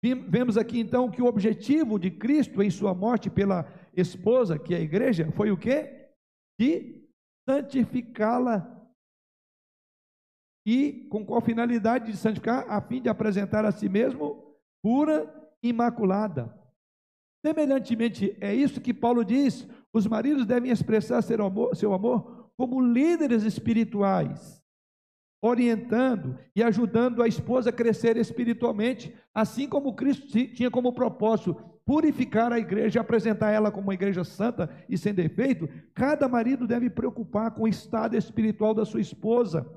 Vemos aqui então que o objetivo de Cristo em sua morte pela esposa, que é a igreja, foi o quê? De santificá-la e com qual finalidade de santificar? A fim de apresentar a si mesmo pura, imaculada. Semelhantemente, é isso que Paulo diz: os maridos devem expressar seu amor, seu amor como líderes espirituais, orientando e ajudando a esposa a crescer espiritualmente, assim como Cristo tinha como propósito purificar a igreja e apresentar ela como uma igreja santa e sem defeito. Cada marido deve preocupar com o estado espiritual da sua esposa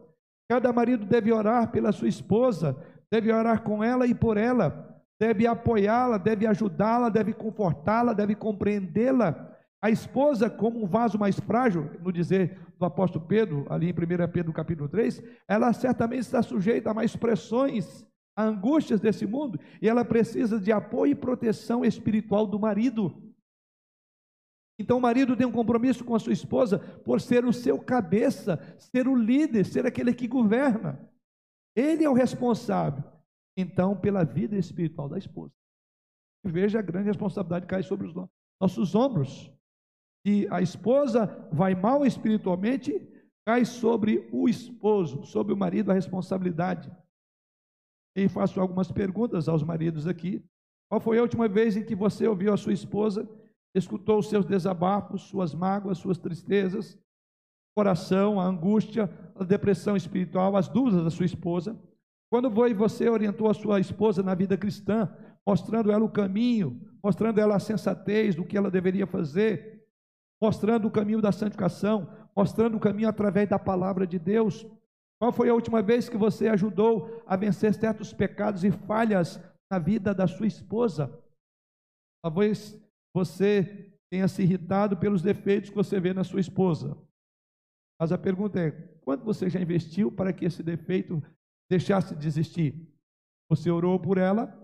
Cada marido deve orar pela sua esposa, deve orar com ela e por ela, deve apoiá-la, deve ajudá-la, deve confortá-la, deve compreendê-la. A esposa, como um vaso mais frágil, no dizer do apóstolo Pedro, ali em 1 Pedro capítulo 3, ela certamente está sujeita a mais pressões, a angústias desse mundo, e ela precisa de apoio e proteção espiritual do marido. Então o marido tem um compromisso com a sua esposa por ser o seu cabeça, ser o líder, ser aquele que governa. Ele é o responsável, então, pela vida espiritual da esposa. Veja a grande responsabilidade que cai sobre os nossos ombros. Se a esposa vai mal espiritualmente, cai sobre o esposo, sobre o marido a responsabilidade. E faço algumas perguntas aos maridos aqui. Qual foi a última vez em que você ouviu a sua esposa escutou os seus desabafos, suas mágoas, suas tristezas, coração, a angústia, a depressão espiritual, as dúvidas da sua esposa. Quando foi você orientou a sua esposa na vida cristã, mostrando ela o caminho, mostrando ela a sensatez do que ela deveria fazer, mostrando o caminho da santificação, mostrando o caminho através da palavra de Deus. Qual foi a última vez que você ajudou a vencer certos pecados e falhas na vida da sua esposa? Talvez você tenha se irritado pelos defeitos que você vê na sua esposa. Mas a pergunta é: quanto você já investiu para que esse defeito deixasse de existir? Você orou por ela?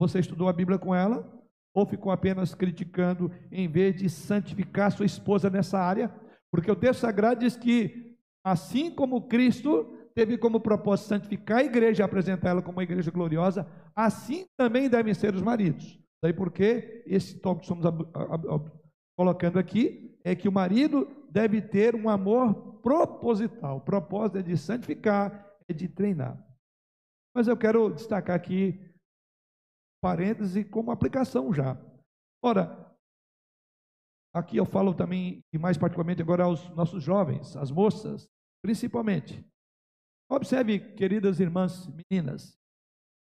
Você estudou a Bíblia com ela? Ou ficou apenas criticando em vez de santificar sua esposa nessa área? Porque o texto sagrado diz que, assim como Cristo teve como propósito santificar a igreja e apresentar ela como uma igreja gloriosa, assim também devem ser os maridos. Daí porque esse tópico que estamos colocando aqui é que o marido deve ter um amor proposital. O propósito é de santificar, é de treinar. Mas eu quero destacar aqui, parêntese, como aplicação já. Ora, aqui eu falo também, e mais particularmente agora aos nossos jovens, as moças, principalmente. Observe, queridas irmãs meninas,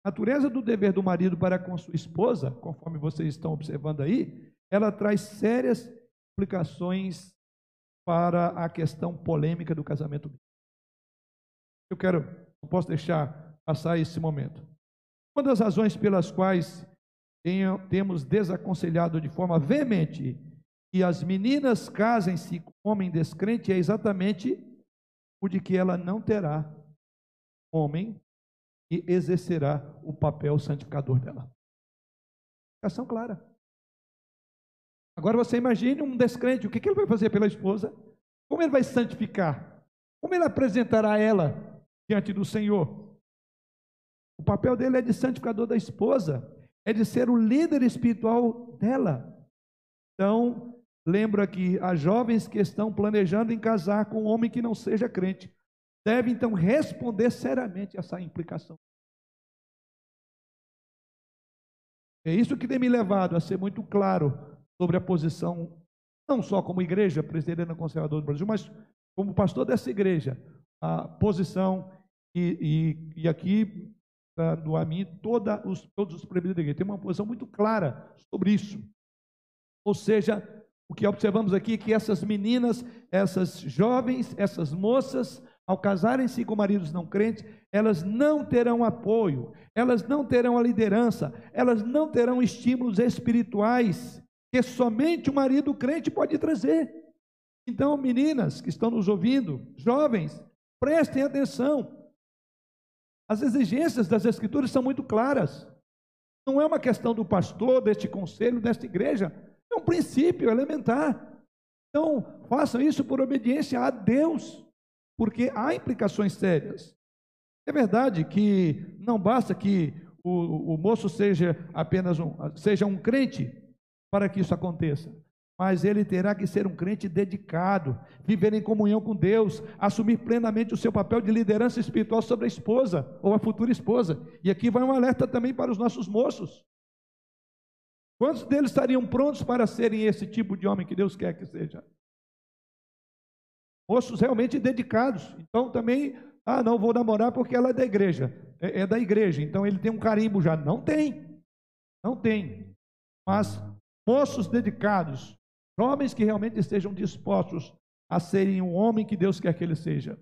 natureza do dever do marido para com sua esposa, conforme vocês estão observando aí, ela traz sérias implicações para a questão polêmica do casamento. Eu quero, não posso deixar passar esse momento. Uma das razões pelas quais temos desaconselhado de forma veemente que as meninas casem-se com homem descrente é exatamente o de que ela não terá homem e exercerá o papel santificador dela. Ação clara. Agora você imagine um descrente, o que ele vai fazer pela esposa? Como ele vai santificar? Como ele apresentará ela diante do Senhor? O papel dele é de santificador da esposa, é de ser o líder espiritual dela. Então, lembro aqui, as jovens que estão planejando em casar com um homem que não seja crente, devem então responder seriamente a essa implicação. É isso que tem me levado a ser muito claro sobre a posição, não só como igreja presbiteriana conservadora do Brasil, mas como pastor dessa igreja, a posição e, e, e aqui do a mim toda os, todos os presbíteros da igreja. Tem uma posição muito clara sobre isso. Ou seja, o que observamos aqui é que essas meninas, essas jovens, essas moças, ao casarem-se com maridos não crentes, elas não terão apoio, elas não terão a liderança, elas não terão estímulos espirituais que somente o marido crente pode trazer. Então, meninas que estão nos ouvindo, jovens, prestem atenção. As exigências das Escrituras são muito claras. Não é uma questão do pastor, deste conselho, desta igreja. É um princípio elementar. Então, façam isso por obediência a Deus porque há implicações sérias. É verdade que não basta que o, o moço seja apenas um, seja um crente para que isso aconteça, mas ele terá que ser um crente dedicado, viver em comunhão com Deus, assumir plenamente o seu papel de liderança espiritual sobre a esposa ou a futura esposa. E aqui vai um alerta também para os nossos moços. Quantos deles estariam prontos para serem esse tipo de homem que Deus quer que seja? Moços realmente dedicados. Então também, ah, não vou namorar porque ela é da igreja. É, é da igreja, então ele tem um carimbo já. Não tem. Não tem. Mas moços dedicados, homens que realmente estejam dispostos a serem um homem que Deus quer que ele seja.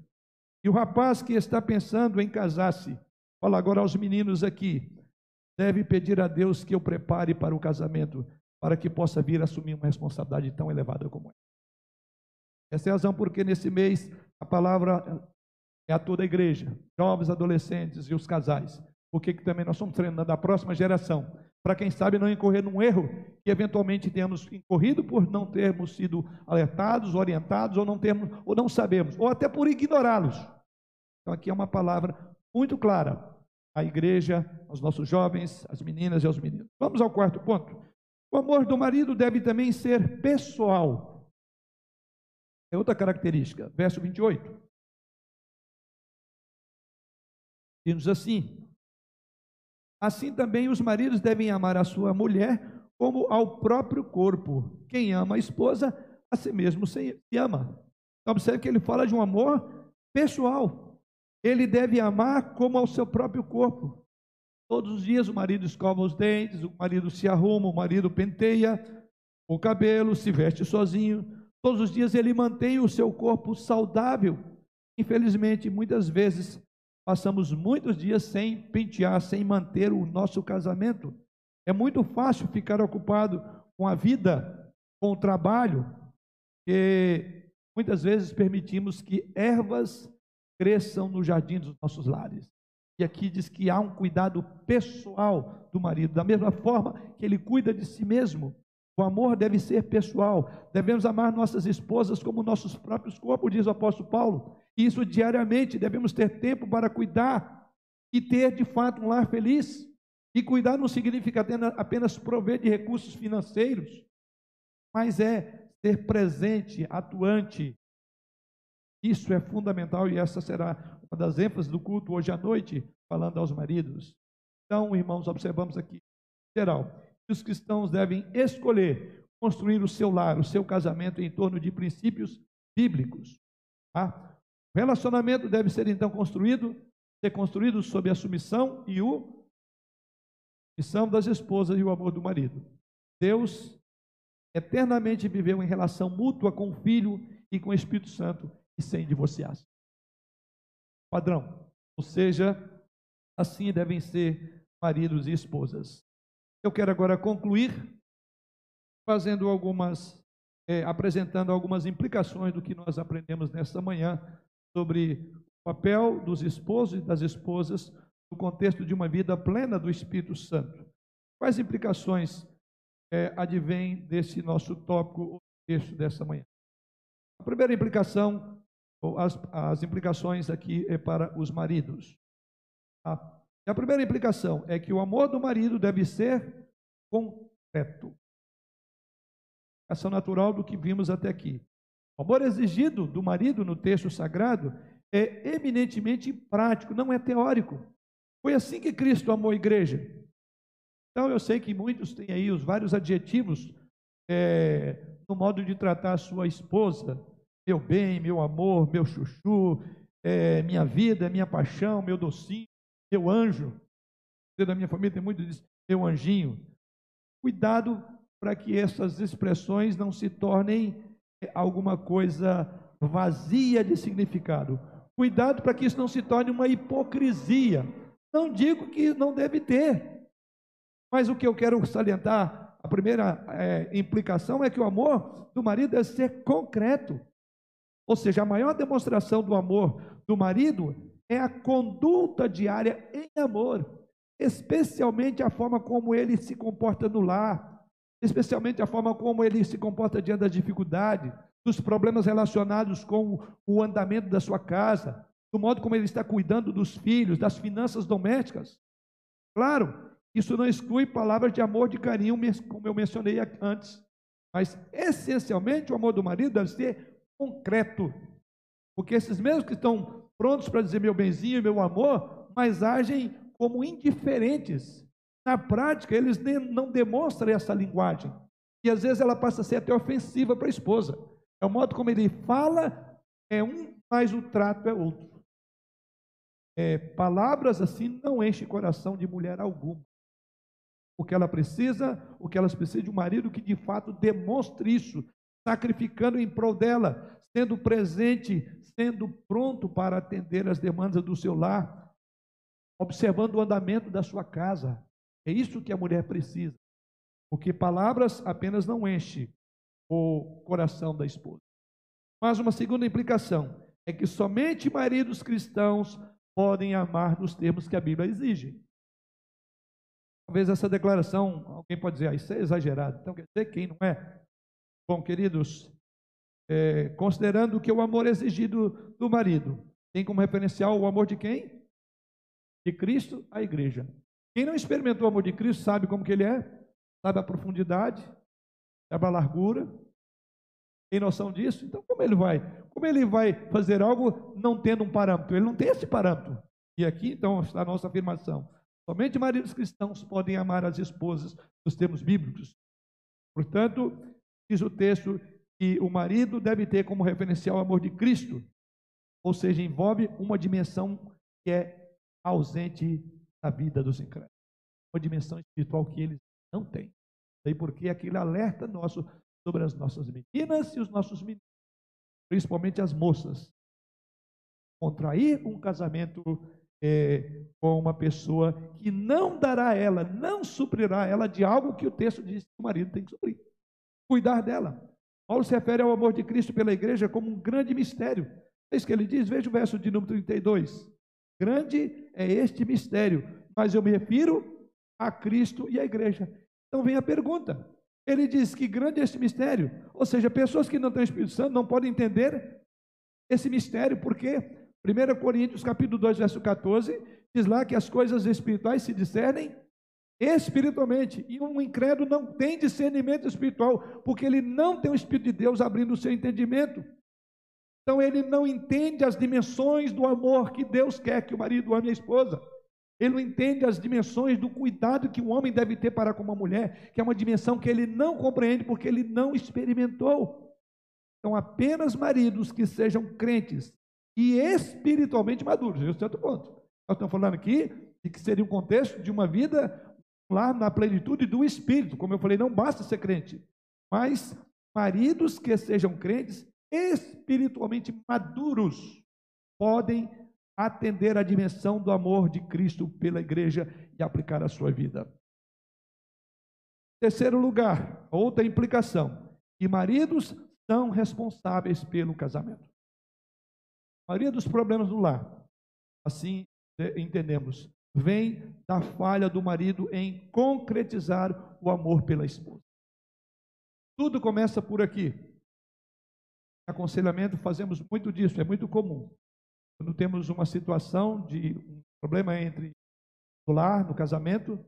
E o rapaz que está pensando em casar-se, fala agora aos meninos aqui, deve pedir a Deus que eu prepare para o casamento, para que possa vir assumir uma responsabilidade tão elevada como essa. Essa é a razão porque nesse mês a palavra é a toda a igreja, jovens, adolescentes e os casais. Porque que também nós estamos treinando a próxima geração, para quem sabe não incorrer num erro que eventualmente temos incorrido por não termos sido alertados, orientados, ou não termos, ou não sabemos, ou até por ignorá-los. Então aqui é uma palavra muito clara à igreja, aos nossos jovens, às meninas e aos meninos. Vamos ao quarto ponto. O amor do marido deve também ser pessoal. É outra característica. Verso 28. Diz assim: Assim também os maridos devem amar a sua mulher como ao próprio corpo. Quem ama a esposa, a si mesmo se ama. Então, observe que ele fala de um amor pessoal. Ele deve amar como ao seu próprio corpo. Todos os dias o marido escova os dentes, o marido se arruma, o marido penteia o cabelo, se veste sozinho. Todos os dias ele mantém o seu corpo saudável. Infelizmente, muitas vezes passamos muitos dias sem pentear, sem manter o nosso casamento. É muito fácil ficar ocupado com a vida, com o trabalho, que muitas vezes permitimos que ervas cresçam no jardim dos nossos lares. E aqui diz que há um cuidado pessoal do marido, da mesma forma que ele cuida de si mesmo. O amor deve ser pessoal. Devemos amar nossas esposas como nossos próprios corpos, diz o apóstolo Paulo. E isso diariamente. Devemos ter tempo para cuidar e ter de fato um lar feliz. E cuidar não significa apenas prover de recursos financeiros, mas é ser presente, atuante. Isso é fundamental e essa será uma das ênfases do culto hoje à noite, falando aos maridos. Então, irmãos, observamos aqui, geral, os cristãos devem escolher construir o seu lar, o seu casamento em torno de princípios bíblicos. Tá? O relacionamento deve ser então construído, ser construído sob a submissão e o missão das esposas e o amor do marido. Deus eternamente viveu em relação mútua com o Filho e com o Espírito Santo e sem divorciar-se. Padrão. Ou seja, assim devem ser maridos e esposas. Eu quero agora concluir fazendo algumas, é, apresentando algumas implicações do que nós aprendemos nesta manhã sobre o papel dos esposos e das esposas no contexto de uma vida plena do Espírito Santo. Quais implicações é, advêm desse nosso tópico, o texto dessa manhã? A primeira implicação, ou as, as implicações aqui é para os maridos. Tá? a primeira implicação é que o amor do marido deve ser concreto. Ação natural do que vimos até aqui. O amor exigido do marido no texto sagrado é eminentemente prático, não é teórico. Foi assim que Cristo amou a igreja. Então eu sei que muitos têm aí os vários adjetivos é, no modo de tratar a sua esposa, meu bem, meu amor, meu chuchu, é, minha vida, minha paixão, meu docinho, meu anjo. Você da minha família tem muito disso, meu anjinho. Cuidado para que essas expressões não se tornem é, alguma coisa vazia de significado. Cuidado para que isso não se torne uma hipocrisia. Não digo que não deve ter, mas o que eu quero salientar, a primeira é, implicação é que o amor do marido deve ser concreto. Ou seja, a maior demonstração do amor do marido é a conduta diária em amor, especialmente a forma como ele se comporta no lar, especialmente a forma como ele se comporta diante das dificuldades, dos problemas relacionados com o andamento da sua casa, do modo como ele está cuidando dos filhos, das finanças domésticas. Claro, isso não exclui palavras de amor, de carinho, como eu mencionei antes. Mas, essencialmente, o amor do marido deve ser concreto. Porque esses mesmos que estão prontos para dizer meu benzinho e meu amor, mas agem como indiferentes. Na prática, eles não demonstram essa linguagem. E às vezes ela passa a ser até ofensiva para a esposa. É o modo como ele fala, é um, mas o trato é outro. É, palavras assim não enchem coração de mulher alguma. O que ela precisa, o que elas precisam de um marido que de fato demonstre isso, sacrificando em prol dela, sendo presente, sendo pronto para atender as demandas do seu lar, observando o andamento da sua casa. É isso que a mulher precisa. Porque palavras apenas não enchem o coração da esposa. Mas uma segunda implicação é que somente maridos cristãos podem amar nos termos que a Bíblia exige. Talvez essa declaração, alguém pode dizer, ah, isso é exagerado. Então quer dizer, quem não é? Bom, queridos, é, considerando que o amor exigido do marido tem como referencial o amor de quem? De Cristo à igreja. Quem não experimentou o amor de Cristo sabe como que ele é, sabe a profundidade, sabe a largura, tem noção disso? Então, como ele vai? Como ele vai fazer algo não tendo um parâmetro? Ele não tem esse parâmetro. E aqui, então, está a nossa afirmação. Somente maridos cristãos podem amar as esposas nos termos bíblicos. Portanto, diz o texto que o marido deve ter como referencial o amor de Cristo, ou seja, envolve uma dimensão que é ausente da vida dos incrédulos, uma dimensão espiritual que eles não têm. Daí porque aquele alerta nosso sobre as nossas meninas e os nossos meninos, principalmente as moças. Contrair um casamento é, com uma pessoa que não dará a ela, não suprirá ela de algo que o texto diz que o marido tem que suprir. Cuidar dela. Paulo se refere ao amor de Cristo pela igreja como um grande mistério. É isso que ele diz, veja o verso de número 32. Grande é este mistério, mas eu me refiro a Cristo e à igreja. Então vem a pergunta: Ele diz que grande é esse mistério. Ou seja, pessoas que não têm o Espírito Santo não podem entender esse mistério, porque 1 Coríntios capítulo 2, verso 14, diz lá que as coisas espirituais se discernem espiritualmente. E um incrédulo não tem discernimento espiritual, porque ele não tem o Espírito de Deus abrindo o seu entendimento. Então ele não entende as dimensões do amor que Deus quer que o marido ame a esposa. Ele não entende as dimensões do cuidado que um homem deve ter para com uma mulher, que é uma dimensão que ele não compreende porque ele não experimentou. Então, apenas maridos que sejam crentes e espiritualmente maduros. Esse é outro ponto. Nós estamos falando aqui de que seria um contexto de uma vida lá na plenitude do Espírito. Como eu falei, não basta ser crente, mas maridos que sejam crentes espiritualmente maduros podem atender à dimensão do amor de Cristo pela igreja e aplicar a sua vida. Terceiro lugar, outra implicação, que maridos são responsáveis pelo casamento. A maioria dos problemas do lar, assim entendemos, vem da falha do marido em concretizar o amor pela esposa. Tudo começa por aqui. Aconselhamento fazemos muito disso, é muito comum. Quando temos uma situação de um problema entre o lar, no casamento,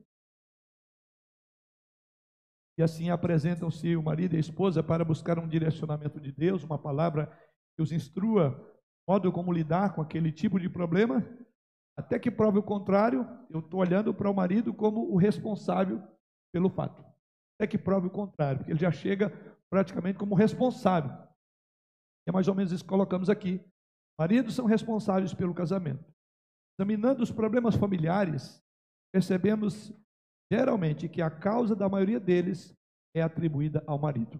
e assim apresentam-se o marido e a esposa para buscar um direcionamento de Deus, uma palavra que os instrua, modo como lidar com aquele tipo de problema, até que prove o contrário, eu estou olhando para o marido como o responsável pelo fato. Até que prove o contrário, porque ele já chega praticamente como responsável. É mais ou menos isso que colocamos aqui. Maridos são responsáveis pelo casamento. Examinando os problemas familiares, percebemos geralmente que a causa da maioria deles é atribuída ao marido.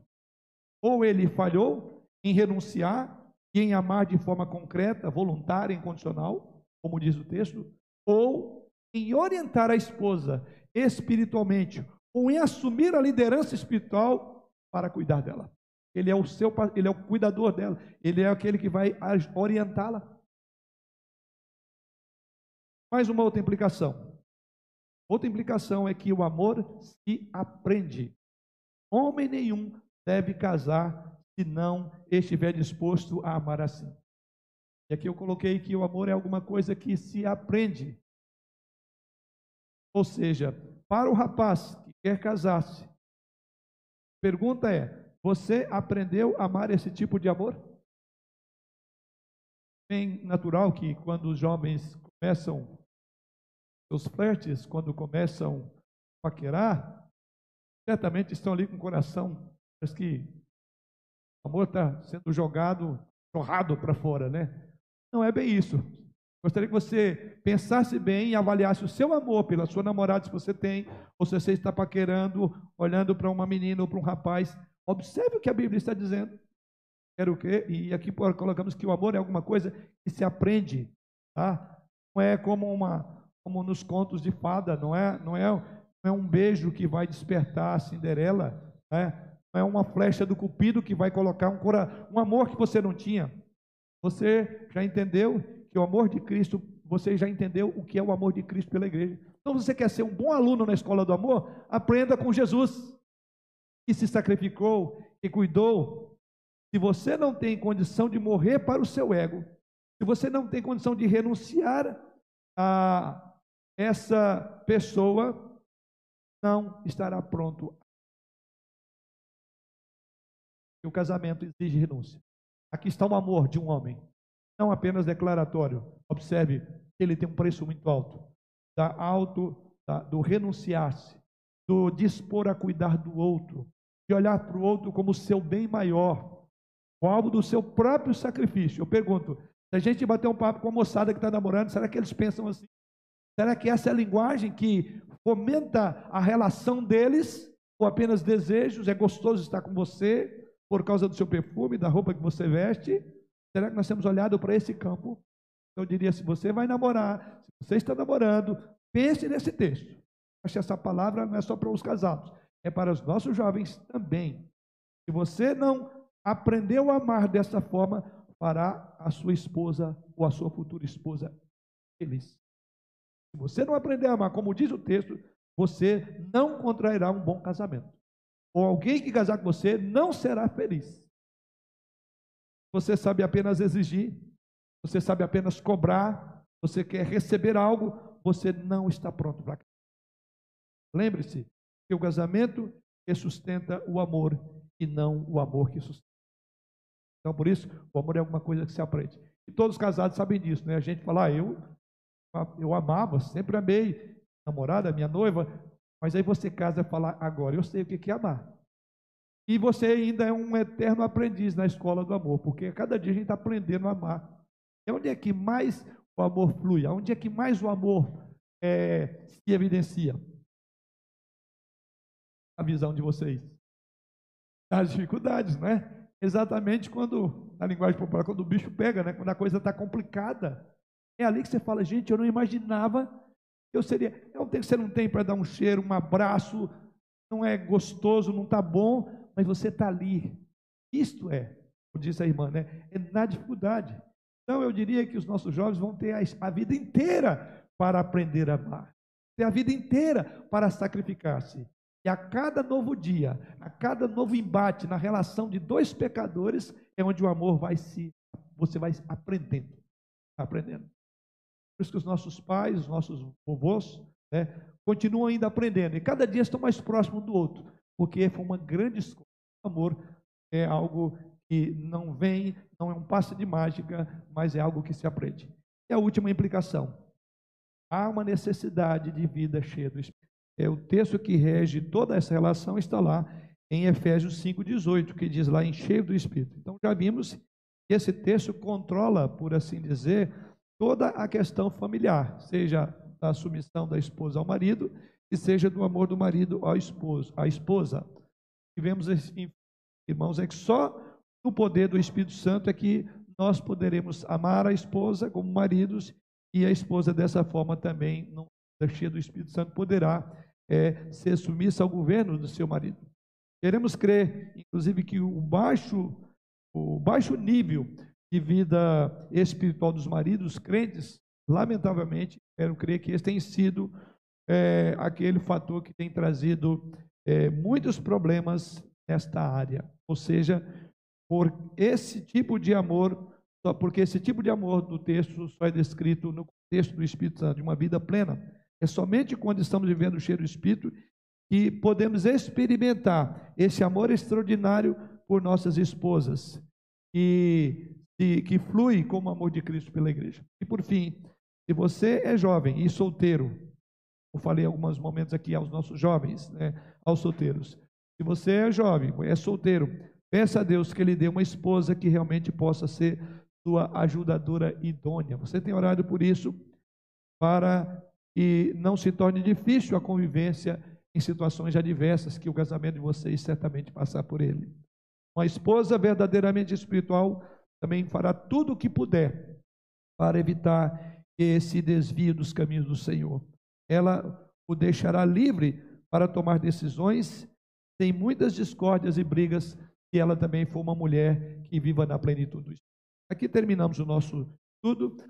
Ou ele falhou em renunciar e em amar de forma concreta, voluntária, incondicional, como diz o texto, ou em orientar a esposa espiritualmente, ou em assumir a liderança espiritual para cuidar dela. Ele é o seu, ele é o cuidador dela, ele é aquele que vai orientá-la. Mais uma outra implicação. Outra implicação é que o amor se aprende. Homem nenhum deve casar se não estiver disposto a amar assim. E aqui eu coloquei que o amor é alguma coisa que se aprende. Ou seja, para o rapaz que quer casar-se, pergunta é: você aprendeu a amar esse tipo de amor? Bem natural que quando os jovens começam seus flertes, quando começam a paquerar, certamente estão ali com o coração, parece que o amor está sendo jogado, jorrado para fora, né? Não é bem isso. Gostaria que você pensasse bem e avaliasse o seu amor pela sua namorada, se você tem, ou se você está paquerando, olhando para uma menina ou para um rapaz, Observe o que a Bíblia está dizendo. Quero o quê? E aqui colocamos que o amor é alguma coisa que se aprende, tá? Não é como uma como nos contos de fada, não é, não é, não é um beijo que vai despertar a Cinderela, né? não é uma flecha do cupido que vai colocar um, cora, um amor que você não tinha. Você já entendeu que o amor de Cristo, você já entendeu o que é o amor de Cristo pela igreja. Então, você quer ser um bom aluno na escola do amor? Aprenda com Jesus que se sacrificou e cuidou, se você não tem condição de morrer para o seu ego, se você não tem condição de renunciar a essa pessoa, não estará pronto. O casamento exige renúncia. Aqui está o amor de um homem, não apenas declaratório. Observe, ele tem um preço muito alto. Da alto, da, do renunciar-se, do dispor a cuidar do outro, de olhar para o outro como seu bem maior, o alvo do seu próprio sacrifício. Eu pergunto, se a gente bater um papo com a moçada que está namorando, será que eles pensam assim? Será que essa é a linguagem que fomenta a relação deles? Ou apenas desejos? É gostoso estar com você por causa do seu perfume, da roupa que você veste? Será que nós temos olhado para esse campo? Eu diria, se você vai namorar, se você está namorando, pense nesse texto. Acho que essa palavra não é só para os casados, é para os nossos jovens também. Se você não aprendeu a amar dessa forma, fará a sua esposa ou a sua futura esposa feliz. Se você não aprender a amar, como diz o texto, você não contrairá um bom casamento. Ou alguém que casar com você não será feliz. Você sabe apenas exigir, você sabe apenas cobrar, você quer receber algo, você não está pronto para Lembre-se que o casamento que sustenta o amor e não o amor que sustenta. Então, por isso, o amor é alguma coisa que se aprende. E todos os casados sabem disso, né? A gente fala, ah, eu, eu amava, sempre amei namorada, minha noiva, mas aí você casa e fala, agora eu sei o que é amar. E você ainda é um eterno aprendiz na escola do amor, porque cada dia a gente está aprendendo a amar. É onde é que mais o amor flui? Onde é que mais o amor é, se evidencia? A visão de vocês. As dificuldades, né? Exatamente quando, na linguagem popular, quando o bicho pega, né? Quando a coisa está complicada. É ali que você fala, gente, eu não imaginava eu seria. É um tempo que você não tem para dar um cheiro, um abraço, não é gostoso, não está bom, mas você está ali. Isto é, como disse a irmã, né? É na dificuldade. Então eu diria que os nossos jovens vão ter a, a vida inteira para aprender a amar, ter a vida inteira para sacrificar-se. E a cada novo dia, a cada novo embate na relação de dois pecadores, é onde o amor vai se, você vai aprendendo, aprendendo. Por isso que os nossos pais, os nossos vovôs, né, continuam ainda aprendendo. E cada dia estão mais próximos do outro, porque foi uma grande escola. O amor é algo que não vem, não é um passe de mágica, mas é algo que se aprende. E a última implicação: há uma necessidade de vida cheia do Espírito. É o texto que rege toda essa relação está lá em Efésios 5:18, que diz lá em cheio do Espírito. Então já vimos que esse texto controla, por assim dizer, toda a questão familiar, seja da submissão da esposa ao marido e seja do amor do marido ao esposo, à esposa. E vemos, irmãos, é que só no poder do Espírito Santo é que nós poderemos amar a esposa como maridos e a esposa dessa forma também, cheia do Espírito Santo, poderá é, ser submissa ao governo do seu marido. Queremos crer, inclusive, que o baixo, o baixo nível de vida espiritual dos maridos crentes, lamentavelmente, quero crer que esse tem sido é, aquele fator que tem trazido é, muitos problemas nesta área. Ou seja, por esse tipo de amor, só porque esse tipo de amor do texto só é descrito no contexto do Espírito Santo, de uma vida plena. É somente quando estamos vivendo o cheiro do Espírito que podemos experimentar esse amor extraordinário por nossas esposas. E que flui como o amor de Cristo pela igreja. E por fim, se você é jovem e solteiro, eu falei alguns momentos aqui aos nossos jovens, né, aos solteiros. Se você é jovem, é solteiro, peça a Deus que Ele dê uma esposa que realmente possa ser sua ajudadora idônea. Você tem orado por isso para que não se torne difícil a convivência em situações adversas que o casamento de vocês certamente passar por ele. Uma esposa verdadeiramente espiritual também fará tudo o que puder para evitar esse desvio dos caminhos do Senhor. Ela o deixará livre para tomar decisões sem muitas discórdias e brigas, se ela também for uma mulher que viva na plenitude. Aqui terminamos o nosso estudo.